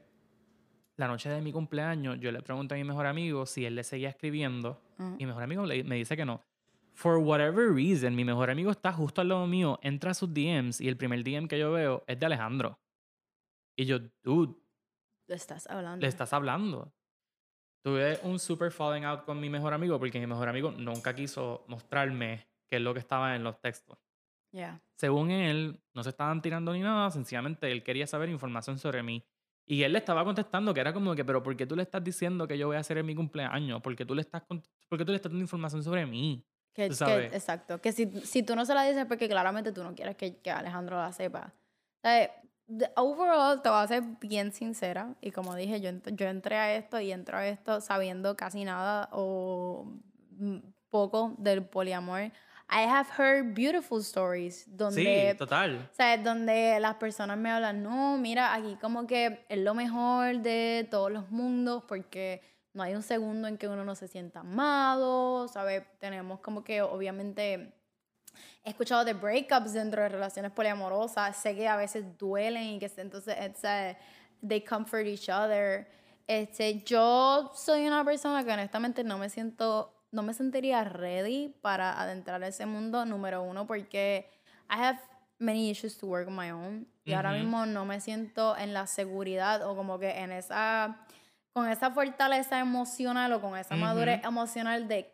la noche de mi cumpleaños, yo le pregunto a mi mejor amigo si él le seguía escribiendo. Y mi mejor amigo le- me dice que no. For whatever reason, mi mejor amigo está justo al lado mío, entra a sus DMs y el primer DM que yo veo es de Alejandro. Y yo, dude, Le estás hablando. le estás hablando. Tuve un super falling out con mi mejor amigo porque mi mejor amigo nunca quiso mostrarme qué es lo que estaba en los textos. Yeah. Según él, no se estaban tirando ni nada, sencillamente él quería saber información sobre mí. Y él le estaba contestando que era como que, pero ¿por qué tú le estás diciendo que yo voy a hacer en mi cumpleaños? ¿Por qué tú le estás, cont- por qué tú le estás dando información sobre mí? Que, que- exacto. Que si, si tú no se la dices es porque claramente tú no quieres que, que Alejandro la sepa. O sea, de- overall, te voy a ser bien sincera. Y como dije, yo, yo entré a esto y entro a esto sabiendo casi nada o mm, poco del poliamor. I have heard beautiful stories donde sí, total. sea, donde las personas me hablan, no, mira, aquí como que es lo mejor de todos los mundos porque no hay un segundo en que uno no se sienta amado, ¿sabes? Tenemos como que obviamente he escuchado de breakups dentro de relaciones poliamorosas, sé que a veces duelen y que entonces it's a- they comfort each other. Este, yo soy una persona que honestamente no me siento, no me sentiría ready para adentrar a ese mundo, número uno, porque I have many issues to work on my own. Y ahora Ujú. mismo no me siento en la seguridad o como que en esa, con esa fortaleza emocional o con esa Ujú. madurez emocional de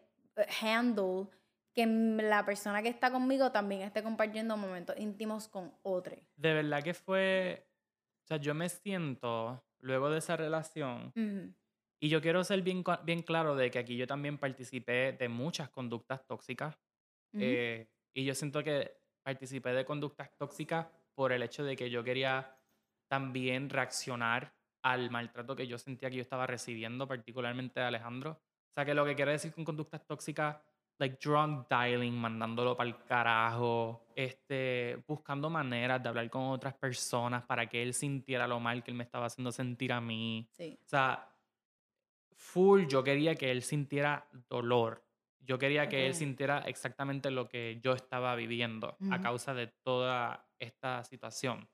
handle que la persona que está conmigo también esté compartiendo momentos íntimos con otro. De verdad que fue, o sea, yo me siento luego de esa relación Ujú. Y yo quiero ser bien, bien claro de que aquí yo también participé de muchas conductas tóxicas Ujú. Eh, y yo siento que participé de conductas tóxicas por el hecho de que yo quería también reaccionar al maltrato que yo sentía que yo estaba recibiendo, particularmente de Alejandro. O sea, que lo que quiero decir con conductas tóxicas, like drunk dialing, mandándolo para el carajo, este, buscando maneras de hablar con otras personas para que él sintiera lo mal que él me estaba haciendo sentir a mí. Sí. O sea, full yo quería que él sintiera dolor. Yo quería que él sintiera exactamente lo que yo estaba viviendo a causa de toda esta situación.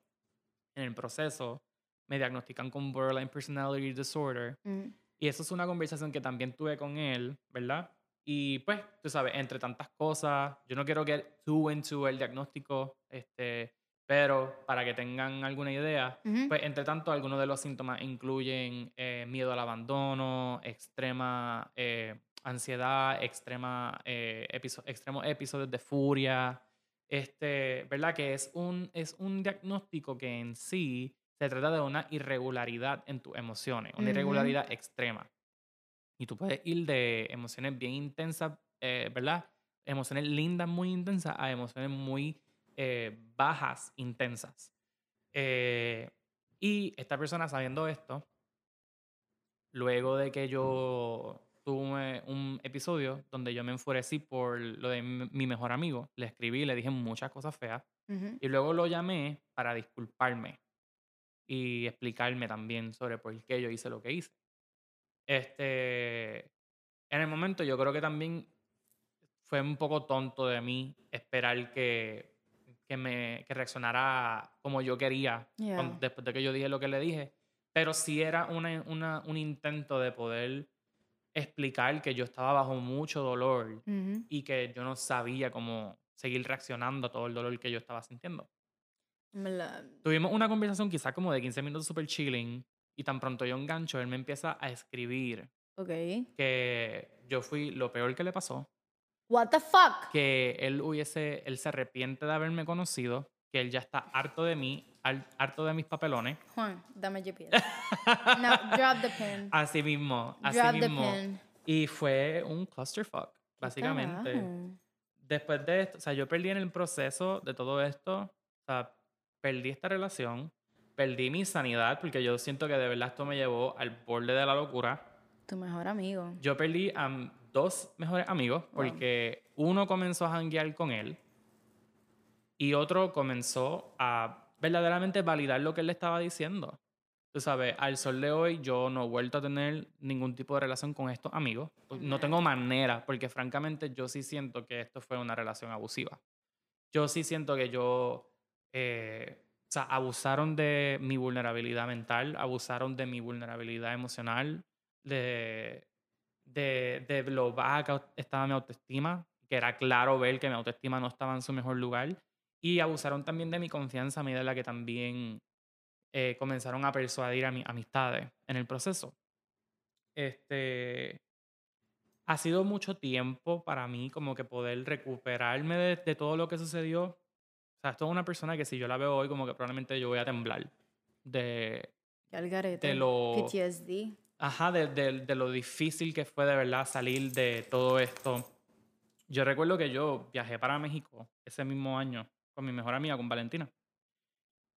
En el proceso me diagnostican con borderline personality disorder Ujú. y eso es una conversación que también tuve con él, ¿verdad? Y pues, tú sabes, entre tantas cosas, yo no quiero get too into el diagnóstico, este, pero para que tengan alguna idea, Ujú. pues entre tanto, algunos de los síntomas incluyen eh, miedo al abandono, extrema eh, ansiedad, extrema, eh, episo- extremos episodios de furia, este, ¿verdad? Que es un, es un diagnóstico que en sí se trata de una irregularidad en tus emociones, una Ujú. irregularidad extrema. Y tú puedes ir de emociones bien intensas, eh, ¿verdad? Emociones lindas, muy intensas, a emociones muy eh, bajas, intensas. Eh, y esta persona sabiendo esto, luego de que yo tuve un episodio donde yo me enfurecí por lo de mi mejor amigo, le escribí, le dije muchas cosas feas, y luego lo llamé para disculparme y explicarme también sobre por qué yo hice lo que hice. Este, en el momento yo creo que también fue un poco tonto de mí esperar que, que me que reaccionara como yo quería Yeah. después de que yo dije lo que le dije. Pero sí era una, una- un intento de poder explicar que yo estaba bajo mucho dolor y que yo no sabía cómo seguir reaccionando a todo el dolor que yo estaba sintiendo. Tuvimos una conversación quizás como de 15 minutos super chilling y tan pronto yo engancho, él me empieza a escribir Ok. que yo fui lo peor que le pasó, What the fuck? que él hubiese, él se arrepiente de haberme conocido, que él ya está harto de mí, harto de mis papelones. Juan, dame GPS. no, drop the pin. *laughs* Así mismo, así Drop the mismo. pin. Y fue un clusterfuck, básicamente. Carajo. Después de esto, o sea, yo perdí en el proceso de todo esto, o sea, perdí esta relación, perdí mi sanidad, porque yo siento que de verdad esto me llevó al borde de la locura. Tu mejor amigo. Yo perdí a dos mejores amigos, Wow. porque uno comenzó a janguear con él y otro comenzó a verdaderamente validar lo que él le estaba diciendo. Tú sabes, al sol de hoy yo no he vuelto a tener ningún tipo de relación con estos amigos. No tengo manera, porque francamente yo sí siento que esto fue una relación abusiva. Yo sí siento que yo, eh, o sea, abusaron de mi vulnerabilidad mental, abusaron de mi vulnerabilidad emocional, de, de, de lo baja que estaba mi autoestima, que era claro ver que mi autoestima no estaba en su mejor lugar, y abusaron también de mi confianza a medida en la que también eh, comenzaron a persuadir a mis amistades en el proceso. Este, ha sido mucho tiempo para mí como que poder recuperarme de, de todo lo que sucedió. O sea, es una persona que si yo la veo hoy como que probablemente yo voy a temblar de, de lo... PTSD. Ajá, de, de- de lo difícil que fue de verdad salir de todo esto. Yo recuerdo que yo viajé para México ese mismo año con mi mejor amiga, con Valentina.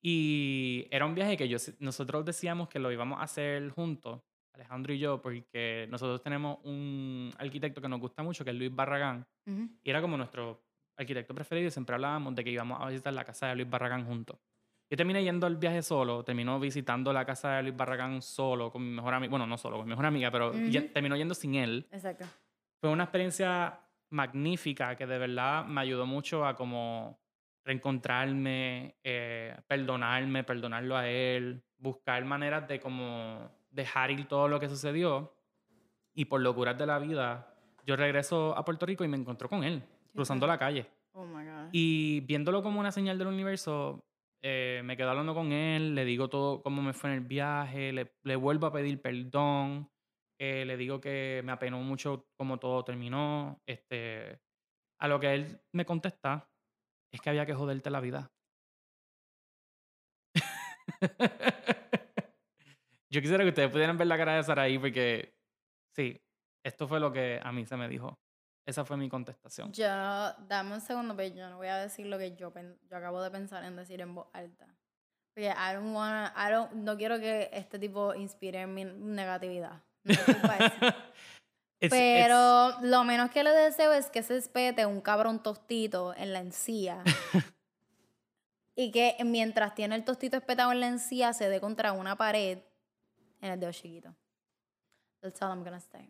Y era un viaje que yo, nosotros decíamos que lo íbamos a hacer juntos, Alejandro y yo, porque nosotros tenemos un arquitecto que nos gusta mucho, que es Luis Barragán, Ujú. y era como nuestro arquitecto preferido y siempre hablábamos de que íbamos a visitar la casa de Luis Barragán juntos. Yo terminé yendo al viaje solo, terminó visitando la casa de Luis Barragán solo con mi mejor amiga, bueno, no solo, con mi mejor amiga, pero ya- Ujú. terminó yendo sin él. Exacto. Fue una experiencia magnífica que de verdad me ayudó mucho a como reencontrarme, eh, perdonarme, perdonarlo a él, buscar maneras de como dejar ir todo lo que sucedió. Y por locuras de la vida, yo regreso a Puerto Rico y me encontró con él, cruzando la calle. Oh my God. Y viéndolo como una señal del universo, eh, me quedo hablando con él, le digo todo cómo me fue en el viaje, le, vuelvo a pedir perdón, eh, le digo que me apenó mucho cómo todo terminó. Este, a lo que él me contesta es que había que joderte la vida. *laughs* Yo quisiera que ustedes pudieran ver la cara de Saraí porque, sí, esto fue lo que a mí se me dijo. Esa fue mi contestación. Yo, dame un segundo, pero yo no voy a decir lo que yo, yo acabo de pensar en decir en voz alta. Porque I don't wanna, I don't, no quiero que este tipo inspire mi negatividad. No. *laughs* It's- Pero lo menos que le deseo es que se espete un cabrón tostito en la encía. *laughs* y que mientras tiene el tostito espetado en la encía se dé contra una pared en el dedo chiquito. That's all I'm gonna say.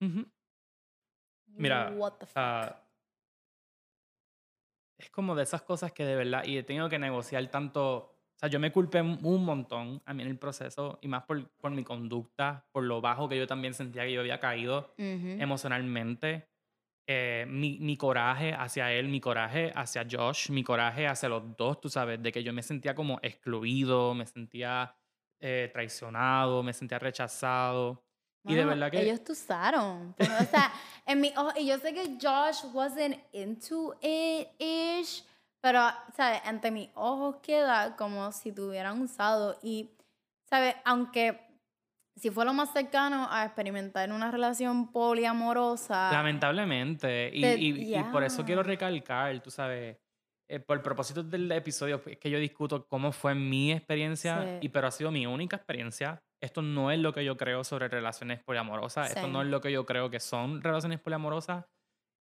Ujú. Mira, What the fuck. Ah, es como de esas cosas que de verdad, y he tenido que negociar tanto, o sea, yo me culpé un montón a mí en el proceso, y más por, por mi conducta, por lo bajo que yo también sentía que yo había caído Ujú. emocionalmente, eh, mi, mi coraje hacia él, mi coraje hacia Josh, mi coraje hacia los dos, tú sabes, de que yo me sentía como excluido, me sentía eh, traicionado, me sentía rechazado. Y de verdad que... Ellos te usaron. Pero, o sea, *laughs* en mi ojo, y yo sé que Josh wasn't into it ish, pero, ¿sabes? Ante mis ojos queda como si te hubieran usado. Y, ¿sabes? Aunque si fue lo más cercano a experimentar una relación poliamorosa. Lamentablemente. Y, Te- y- y por eso quiero recalcar, tú sabes, eh, por propósito del episodio, es que yo discuto cómo fue mi experiencia, Sí. y, pero ha sido mi única experiencia. Esto no es lo que yo creo sobre relaciones poliamorosas. Esto no es lo que yo creo que son relaciones poliamorosas.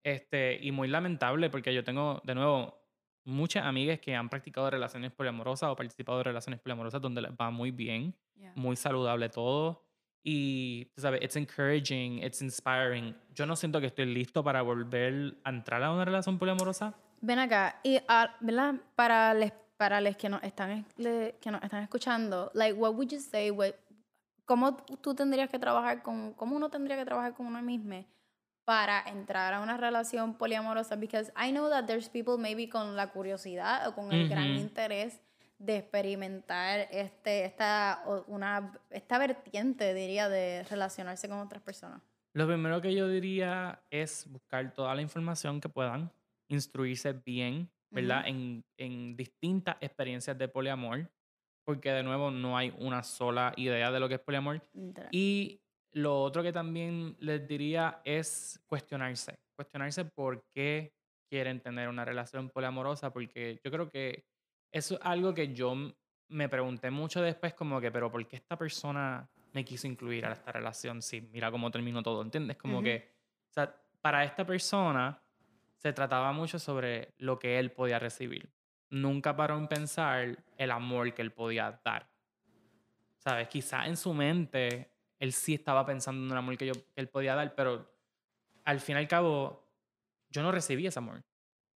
Este, y muy lamentable porque yo tengo, de nuevo, muchas amigas que han practicado relaciones poliamorosas o participado de relaciones poliamorosas donde les va muy bien Yeah. muy saludable todo. Y, tú sabes, it's encouraging, it's inspiring. Yo no siento que estoy listo para volver a entrar a una relación poliamorosa. Ven acá, y ah, ¿verdad? Para les, para les que nos están es- le- que nos están escuchando, like what would you say what- cómo tú tendrías que trabajar con cómo uno tendría que trabajar con uno mismo para entrar a una relación poliamorosa because I know that there's people maybe con la curiosidad o con el gran interés de experimentar este esta una esta vertiente diría de relacionarse con otras personas. Lo primero que yo diría es buscar toda la información que puedan, instruirse bien, ¿verdad? en, en distintas experiencias de poliamor, porque de nuevo no hay una sola idea de lo que es poliamor. Y lo otro que también les diría es cuestionarse. Cuestionarse por qué quieren tener una relación poliamorosa, porque yo creo que eso es algo que yo me pregunté mucho después, como que, pero ¿por qué esta persona me quiso incluir a esta relación? Sí, mira cómo terminó todo, ¿entiendes? Como Ujú. que, o sea, para esta persona se trataba mucho sobre lo que él podía recibir. Nunca paró en pensar el amor que él podía dar. ¿sabes? Quizás en su mente él sí estaba pensando en un amor que, yo, que él podía dar, pero al fin y al cabo yo no recibí ese amor.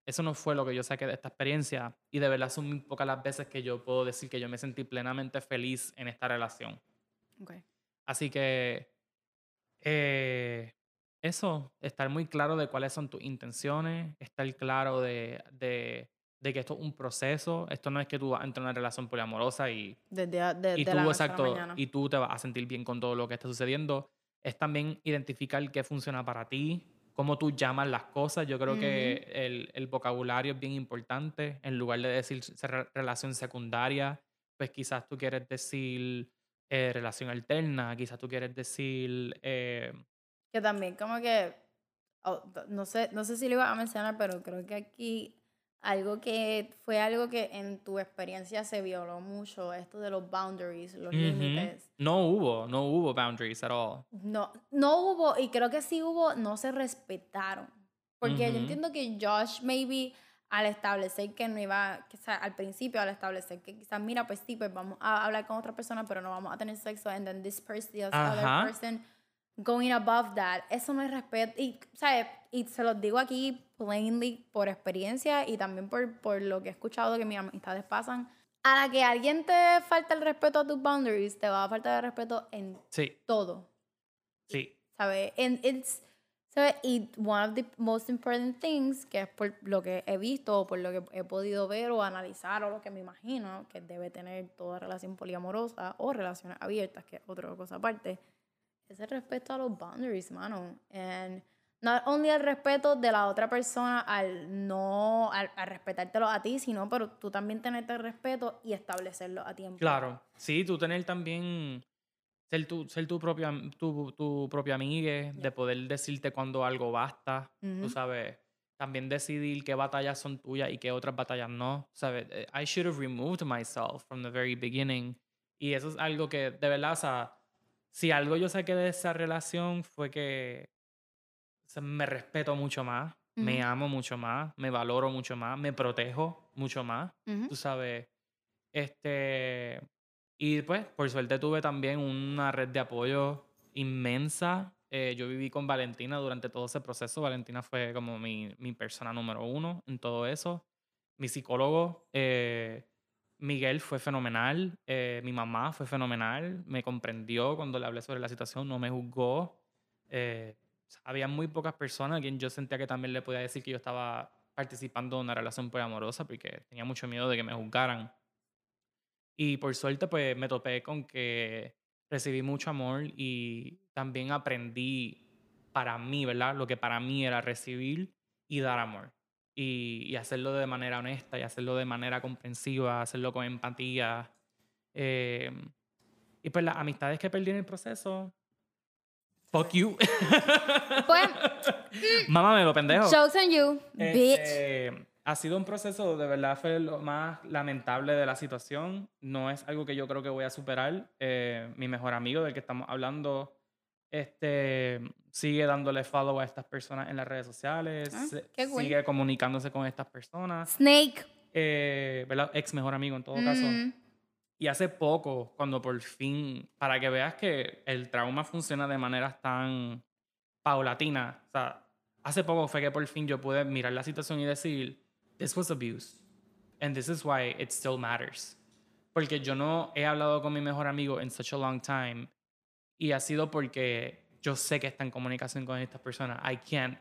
Eso no fue lo que yo saqué de esta experiencia y de verdad son muy pocas las veces que yo puedo decir que yo me sentí plenamente feliz en esta relación. Okay. Así que eh, eso, estar muy claro de cuáles son tus intenciones, estar claro de, de, de, que esto es un proceso, esto no es que tú vas a entrar en una relación poliamorosa y, y tú, exacto, y tú te vas a sentir bien con todo lo que está sucediendo. Es también identificar qué funciona para ti, cómo tú llamas las cosas. Yo creo que el, el, vocabulario es bien importante. En lugar de decir relación secundaria, pues quizás tú quieres decir eh, relación alterna, quizás tú quieres decir... Eh, que también como que, oh, no, sé, no sé si lo iba a mencionar, pero creo que aquí algo que fue algo que en tu experiencia se violó mucho, esto de los boundaries, los límites. No hubo, no hubo boundaries at all. No, no hubo, y creo que sí hubo, no se respetaron. Porque yo entiendo que Josh maybe al establecer que no iba, que, al principio al establecer que quizás, mira, pues sí, pues vamos a hablar con otra persona, pero no vamos a tener sexo, and then this person, the other person going above that, eso no es respeto. Y, ¿sabes? Y se los digo aquí plainly por experiencia y también por, por lo que he escuchado que mis amistades pasan. A la que alguien te falta el respeto a tus boundaries, te va a faltar el respeto en todo. Sí. ¿Sabes? And it's, Y one of the most important things, que es por lo que he visto, o por lo que he podido ver o analizar, o lo que me imagino que debe tener toda relación poliamorosa o relaciones abiertas, que es otra cosa aparte, es el respeto a los boundaries, mano. And not only el respeto de la otra persona al no, al, respetártelo a ti, sino pero tú también tenerte el respeto y establecerlo a tiempo. Claro, sí, tú tener también ser tu, ser tu propia, tu, tu propia amiga, de poder decirte cuando algo basta, tú sabes, también decidir qué batallas son tuyas y qué otras batallas no, sabes, eh, I should have removed myself from the very beginning. Y eso es algo que de verdad, o sea, si algo yo saqué de esa relación fue que me respeto mucho más, me amo mucho más, me valoro mucho más, me protejo mucho más, tú sabes, este, y pues por suerte tuve también una red de apoyo inmensa. Eh, yo viví con Valentina durante todo ese proceso. Valentina fue como mi, mi persona número uno en todo eso. Mi psicólogo, eh, Miguel fue fenomenal, eh, mi mamá fue fenomenal, me comprendió cuando le hablé sobre la situación, no me juzgó. Eh, había muy pocas personas a quien yo sentía que también le podía decir que yo estaba participando en una relación amorosa porque tenía mucho miedo de que me juzgaran. Y por suerte pues me topé con que recibí mucho amor y también aprendí para mí, ¿verdad? Lo que para mí era recibir y dar amor y, hacerlo de manera honesta y hacerlo de manera comprensiva, hacerlo con empatía. Eh, y pues las amistades que perdí en el proceso, fuck you. *laughs* Pues, *laughs* Mamá, me lo pendejo. Jokes on you, este, bitch. ha sido un proceso, de verdad fue lo más lamentable de la situación. No es algo que yo creo que voy a superar. Eh, mi mejor amigo del que estamos hablando este, sigue dándole follow a estas personas en las redes sociales, ah, sigue comunicándose con estas personas. Snake. Eh, Ex mejor amigo en todo caso. Mm. Y hace poco, cuando por fin, para que veas que el trauma funciona de maneras tan paulatina, o sea, hace poco fue que por fin yo pude mirar la situación y decir, this was abuse. And this is why it still matters. Porque yo no he hablado con mi mejor amigo en such a long time y ha sido porque yo sé que está en comunicación con estas personas. I can't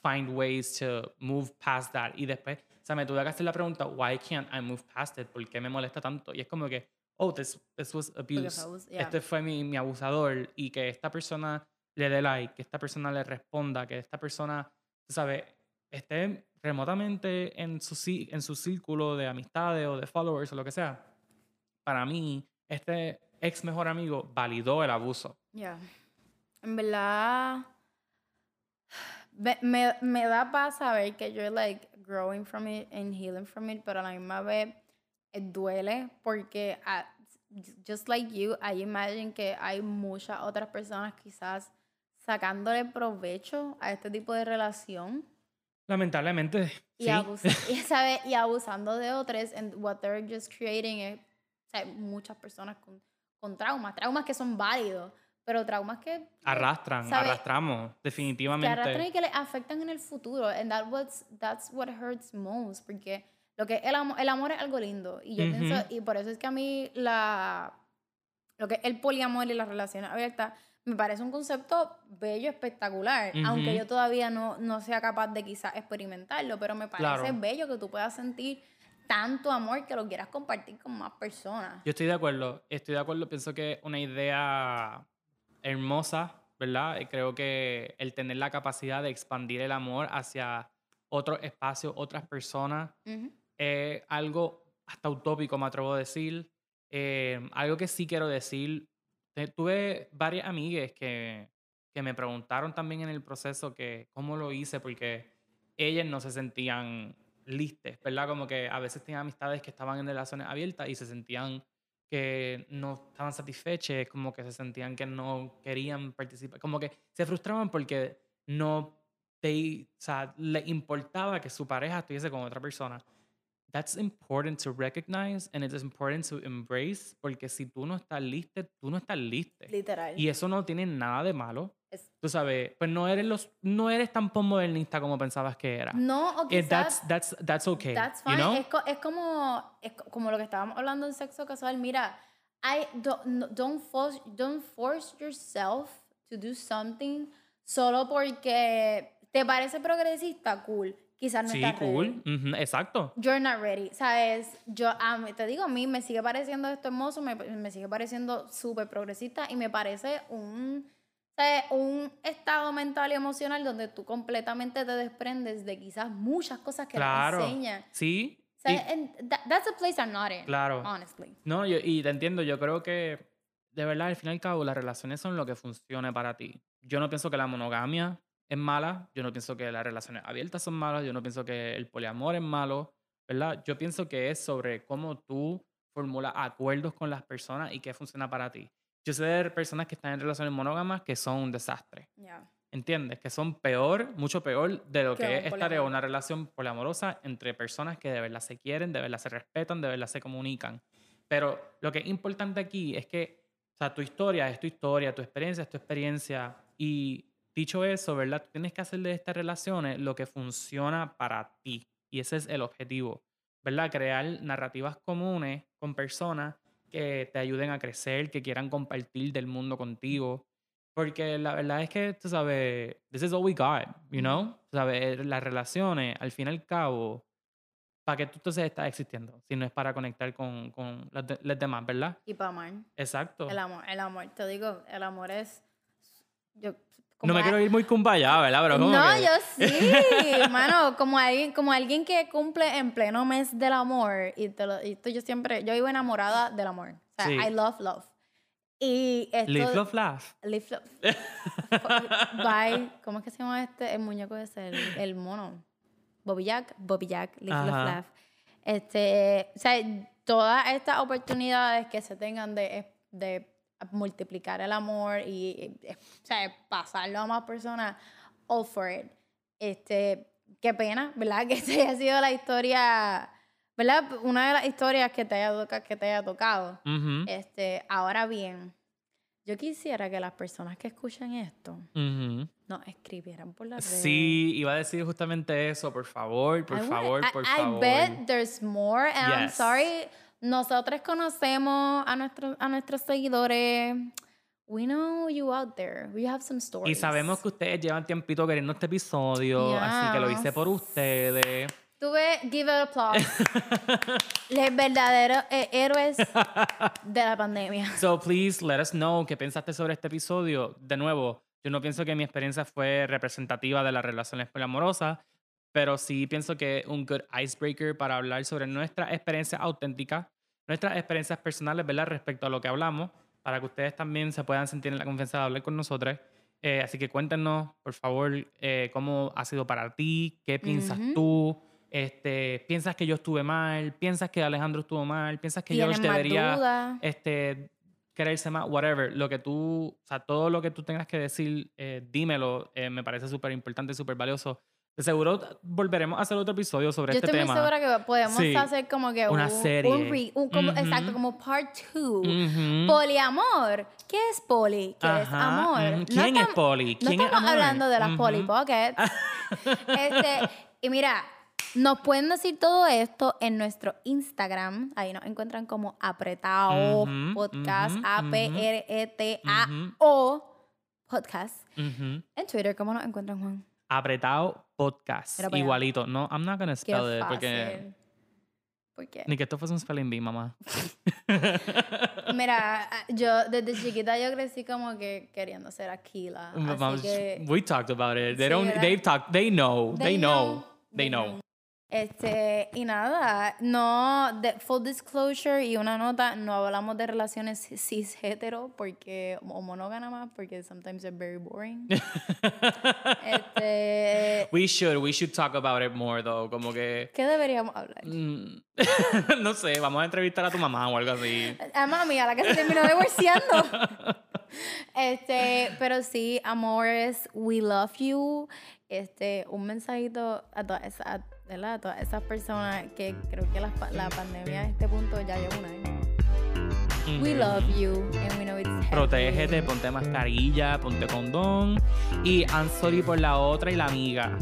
find ways to move past that. Y después, o sea, me tuve que hacer la pregunta, why can't I move past it? ¿Por qué me molesta tanto? Y es como que, oh, this, this was abuse. Este fue mi, mi abusador. Y que esta persona le dé like, que esta persona le responda, que esta persona, ¿sabes? Esté remotamente en su, en su círculo de amistades o de followers o lo que sea. Para mí, este ex mejor amigo validó el abuso. Ya. En verdad, me, me, da paz saber que yo like growing from it and healing from it, pero a la misma vez eh, duele porque ah, just like you, I imagine que hay muchas otras personas quizás sacándole provecho a este tipo de relación. Lamentablemente. Y, sí. *laughs* y, y abusando de otros, and what they're just creating es, o sea, muchas personas con con traumas, traumas que son válidos, pero traumas que Arrastran, ¿sabe? arrastramos, que definitivamente. arrastran y que les afectan en el futuro. And that what's, that's what hurts most. Porque lo que el, amor, el amor es algo lindo. Y yo Ujú. pienso, y por eso es que a mí la, lo que es el poliamor y las relaciones abiertas me parece un concepto bello, espectacular. Aunque Ujú. yo todavía no, no sea capaz de quizás experimentarlo, pero me parece Claro. bello que tú puedas sentir tanto amor que lo quieras compartir con más personas. Yo estoy de acuerdo, estoy de acuerdo, pienso que una idea hermosa, ¿verdad? Y creo que el tener la capacidad de expandir el amor hacia otros espacios, otras personas, Ujú. es algo hasta utópico, me atrevo a decir. Eh, algo que sí quiero decir, tuve varias amigas que, que me preguntaron también en el proceso que cómo lo hice, porque ellas no se sentían listas, ¿verdad? Como que a veces tenían amistades que estaban en relaciones abiertas y se sentían que no estaban satisfechas, como que se sentían que no querían participar, como que se frustraban porque no te, o sea, le importaba que su pareja estuviese con otra persona. That's important to recognize and it is important to embrace porque si tú no estás lista, tú no estás lista. Literal. Y eso no tiene nada de malo. Es- Tú sabes, pues no eres los no eres tan postmodernista como pensabas que era. no, o Eh, quizás... that's that's that's okay. That's you fine. know? Es, co- es como, es co- como lo que estábamos hablando en sexo casual. Mira, I don't, no- don't, force, don't force yourself to do something solo porque te parece progresista, cool. Quizás no sí, estás ready. cool. Ujú, exacto. You're not ready, ¿sabes? Yo, mí- te digo, a mí me sigue pareciendo esto hermoso, me, me sigue pareciendo súper progresista y me parece un, un estado mental y emocional donde tú completamente te desprendes de quizás muchas cosas que Claro. te enseñan. Sí. So, y- and that, that's a place I'm not in. Claro. Honestly. No, yo- y te entiendo, yo creo que de verdad, al fin y al cabo, las relaciones son lo que funcione para ti. Yo no pienso que la monogamia es mala, yo no pienso que las relaciones abiertas son malas, yo no pienso que el poliamor es malo, ¿verdad? Yo pienso que es sobre cómo tú formulas acuerdos con las personas y qué funciona para ti. Yo sé de personas que están en relaciones monógamas que son un desastre, Yeah. ¿entiendes? Que son peor, mucho peor de lo Que es estar en una relación poliamorosa entre personas que de verdad se quieren, de verdad se respetan, de verdad se comunican. Pero lo que es importante aquí es que, o sea, tu historia es tu historia, tu experiencia es tu experiencia. Y dicho eso, ¿verdad? Tú tienes que hacer de estas relaciones lo que funciona para ti. Y ese es el objetivo, ¿verdad? Crear narrativas comunes con personas que te ayuden a crecer, que quieran compartir del mundo contigo. Porque la verdad es que, tú sabes, this is all we got, you know? Tú sabes, las relaciones, al fin y al cabo, ¿para qué tú entonces estás existiendo? Si no es para conectar con, con las, de- demás, ¿verdad? Y para amar. Exacto. El amor, el amor. Te digo, el amor es. Yo, No me a- quiero ir muy cumbaya, ¿verdad? Pero como No, que- yo sí, mano, como alguien, como alguien que cumple en pleno mes del amor, y, te lo, y esto yo siempre, yo vivo enamorada del amor, o sea, Sí. I love love. Y esto, Live, love, laugh. Live love. *laughs* Bye, ¿cómo es que se llama este, el muñeco ese, el, el mono? Bobby Jack, Bobby Jack, Live love, laugh. Este, o sea, todas estas oportunidades que se tengan de, de multiplicar el amor y, y, o sea, pasarlo a más personas, all for it. Este, qué pena, ¿verdad? *laughs* Que haya sido la historia, ¿verdad? Una de las historias que te haya, toca- que te haya tocado. Este, ahora bien, yo quisiera que las personas que escuchan esto ujú. nos escribieran por las redes. Sí, iba a decir justamente eso, por favor, por I favor, I- por I favor. bet there's more, and I'm Yes. sorry. Nosotros conocemos a nuestros a nuestros seguidores. We know you out there. We have some stories. Y sabemos que ustedes llevan tiempito queriendo este episodio, así que lo hice por Yes. ustedes. Tuve give it applause. *laughs* Los verdaderos eh, héroes *laughs* de la pandemia. So please let us know qué pensaste sobre este episodio. De nuevo, yo no pienso que mi experiencia fue representativa de las relaciones poliamorosas, pero sí pienso que es un good icebreaker para hablar sobre nuestra experiencia auténtica, nuestras experiencias personales, ¿verdad? Respecto a lo que hablamos, para que ustedes también se puedan sentir en la confianza de hablar con nosotros. Eh, así que cuéntenos, por favor, eh, cómo ha sido para ti, qué piensas Ujú. tú, este, piensas que yo estuve mal, piensas que Alejandro estuvo mal, piensas que George ¿Tienen más debería este, quererse más, whatever, lo que tú, o sea, todo lo que tú tengas que decir, eh, dímelo, eh, me parece súper importante, súper valioso, De seguro volveremos a hacer otro episodio sobre Yo este estoy tema. muy segura que podemos Sí. hacer como que Una un, serie. un re- un- como, exacto, como part two. Ujú. Poliamor. ¿Qué es poli? ¿Qué es amor? No ¿Quién es poli? No ¿Quién es estamos amor? hablando de las poli pockets. *laughs* este, y mira, nos pueden decir todo esto en nuestro Instagram. Ahí nos encuentran como apretado podcast, A-P-R-E-T-A-O podcast. En Twitter, ¿cómo nos encuentran, Juan? Apretado podcast. Igualito. No, I'm not gonna Qué spell it fácil. porque ¿Por qué? ni que esto fuese un spelling bee, mamá. *laughs* Mira, yo desde chiquita yo crecí como que queriendo ser Aquila. Así que, we talked about it. They Sí, don't. They've talked. They know. They, They know. They know. Este, y nada, no, de, full disclosure y una nota, no hablamos de relaciones cis hetero porque, o monógamas, porque sometimes they're very boring. *laughs* este, We should. We should talk about it more though. Como que. ¿qué deberíamos hablar? mm, *laughs* no sé. Vamos a entrevistar a tu mamá o algo así. A mami, a la que se terminó divorciando. *laughs* Este, pero sí, amores, we love you. Este, un mensajito a todas ¿verdad? Todas esas personas que creo que la, la pandemia a este punto ya lleva un año. We Ujú. love you and we know it's. Protégete, ponte mascarilla, ponte condón. Y I'm sorry por la otra y la amiga.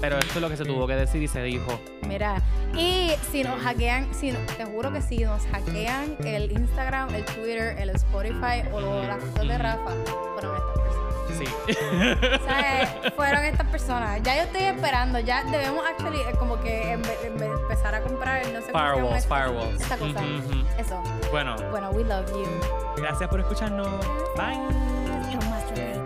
Pero esto es lo que se tuvo que decir y se dijo. Mira, y si nos hackean, si, no- te juro que si nos hackean el Instagram, el Twitter, el Spotify o las cosas de Rafa, fueron estas personas. Sí. *laughs* O sea, fueron estas personas. Ya yo estoy esperando. Ya debemos actually eh, como que en vez- en vez de empezar a comprar, no sé cómo se llama Firewalls, esta- firewalls. Esta cosa. Ujú, ujú. Eso. Bueno, Bueno, we love you. gracias por escucharnos. Bye. Ray.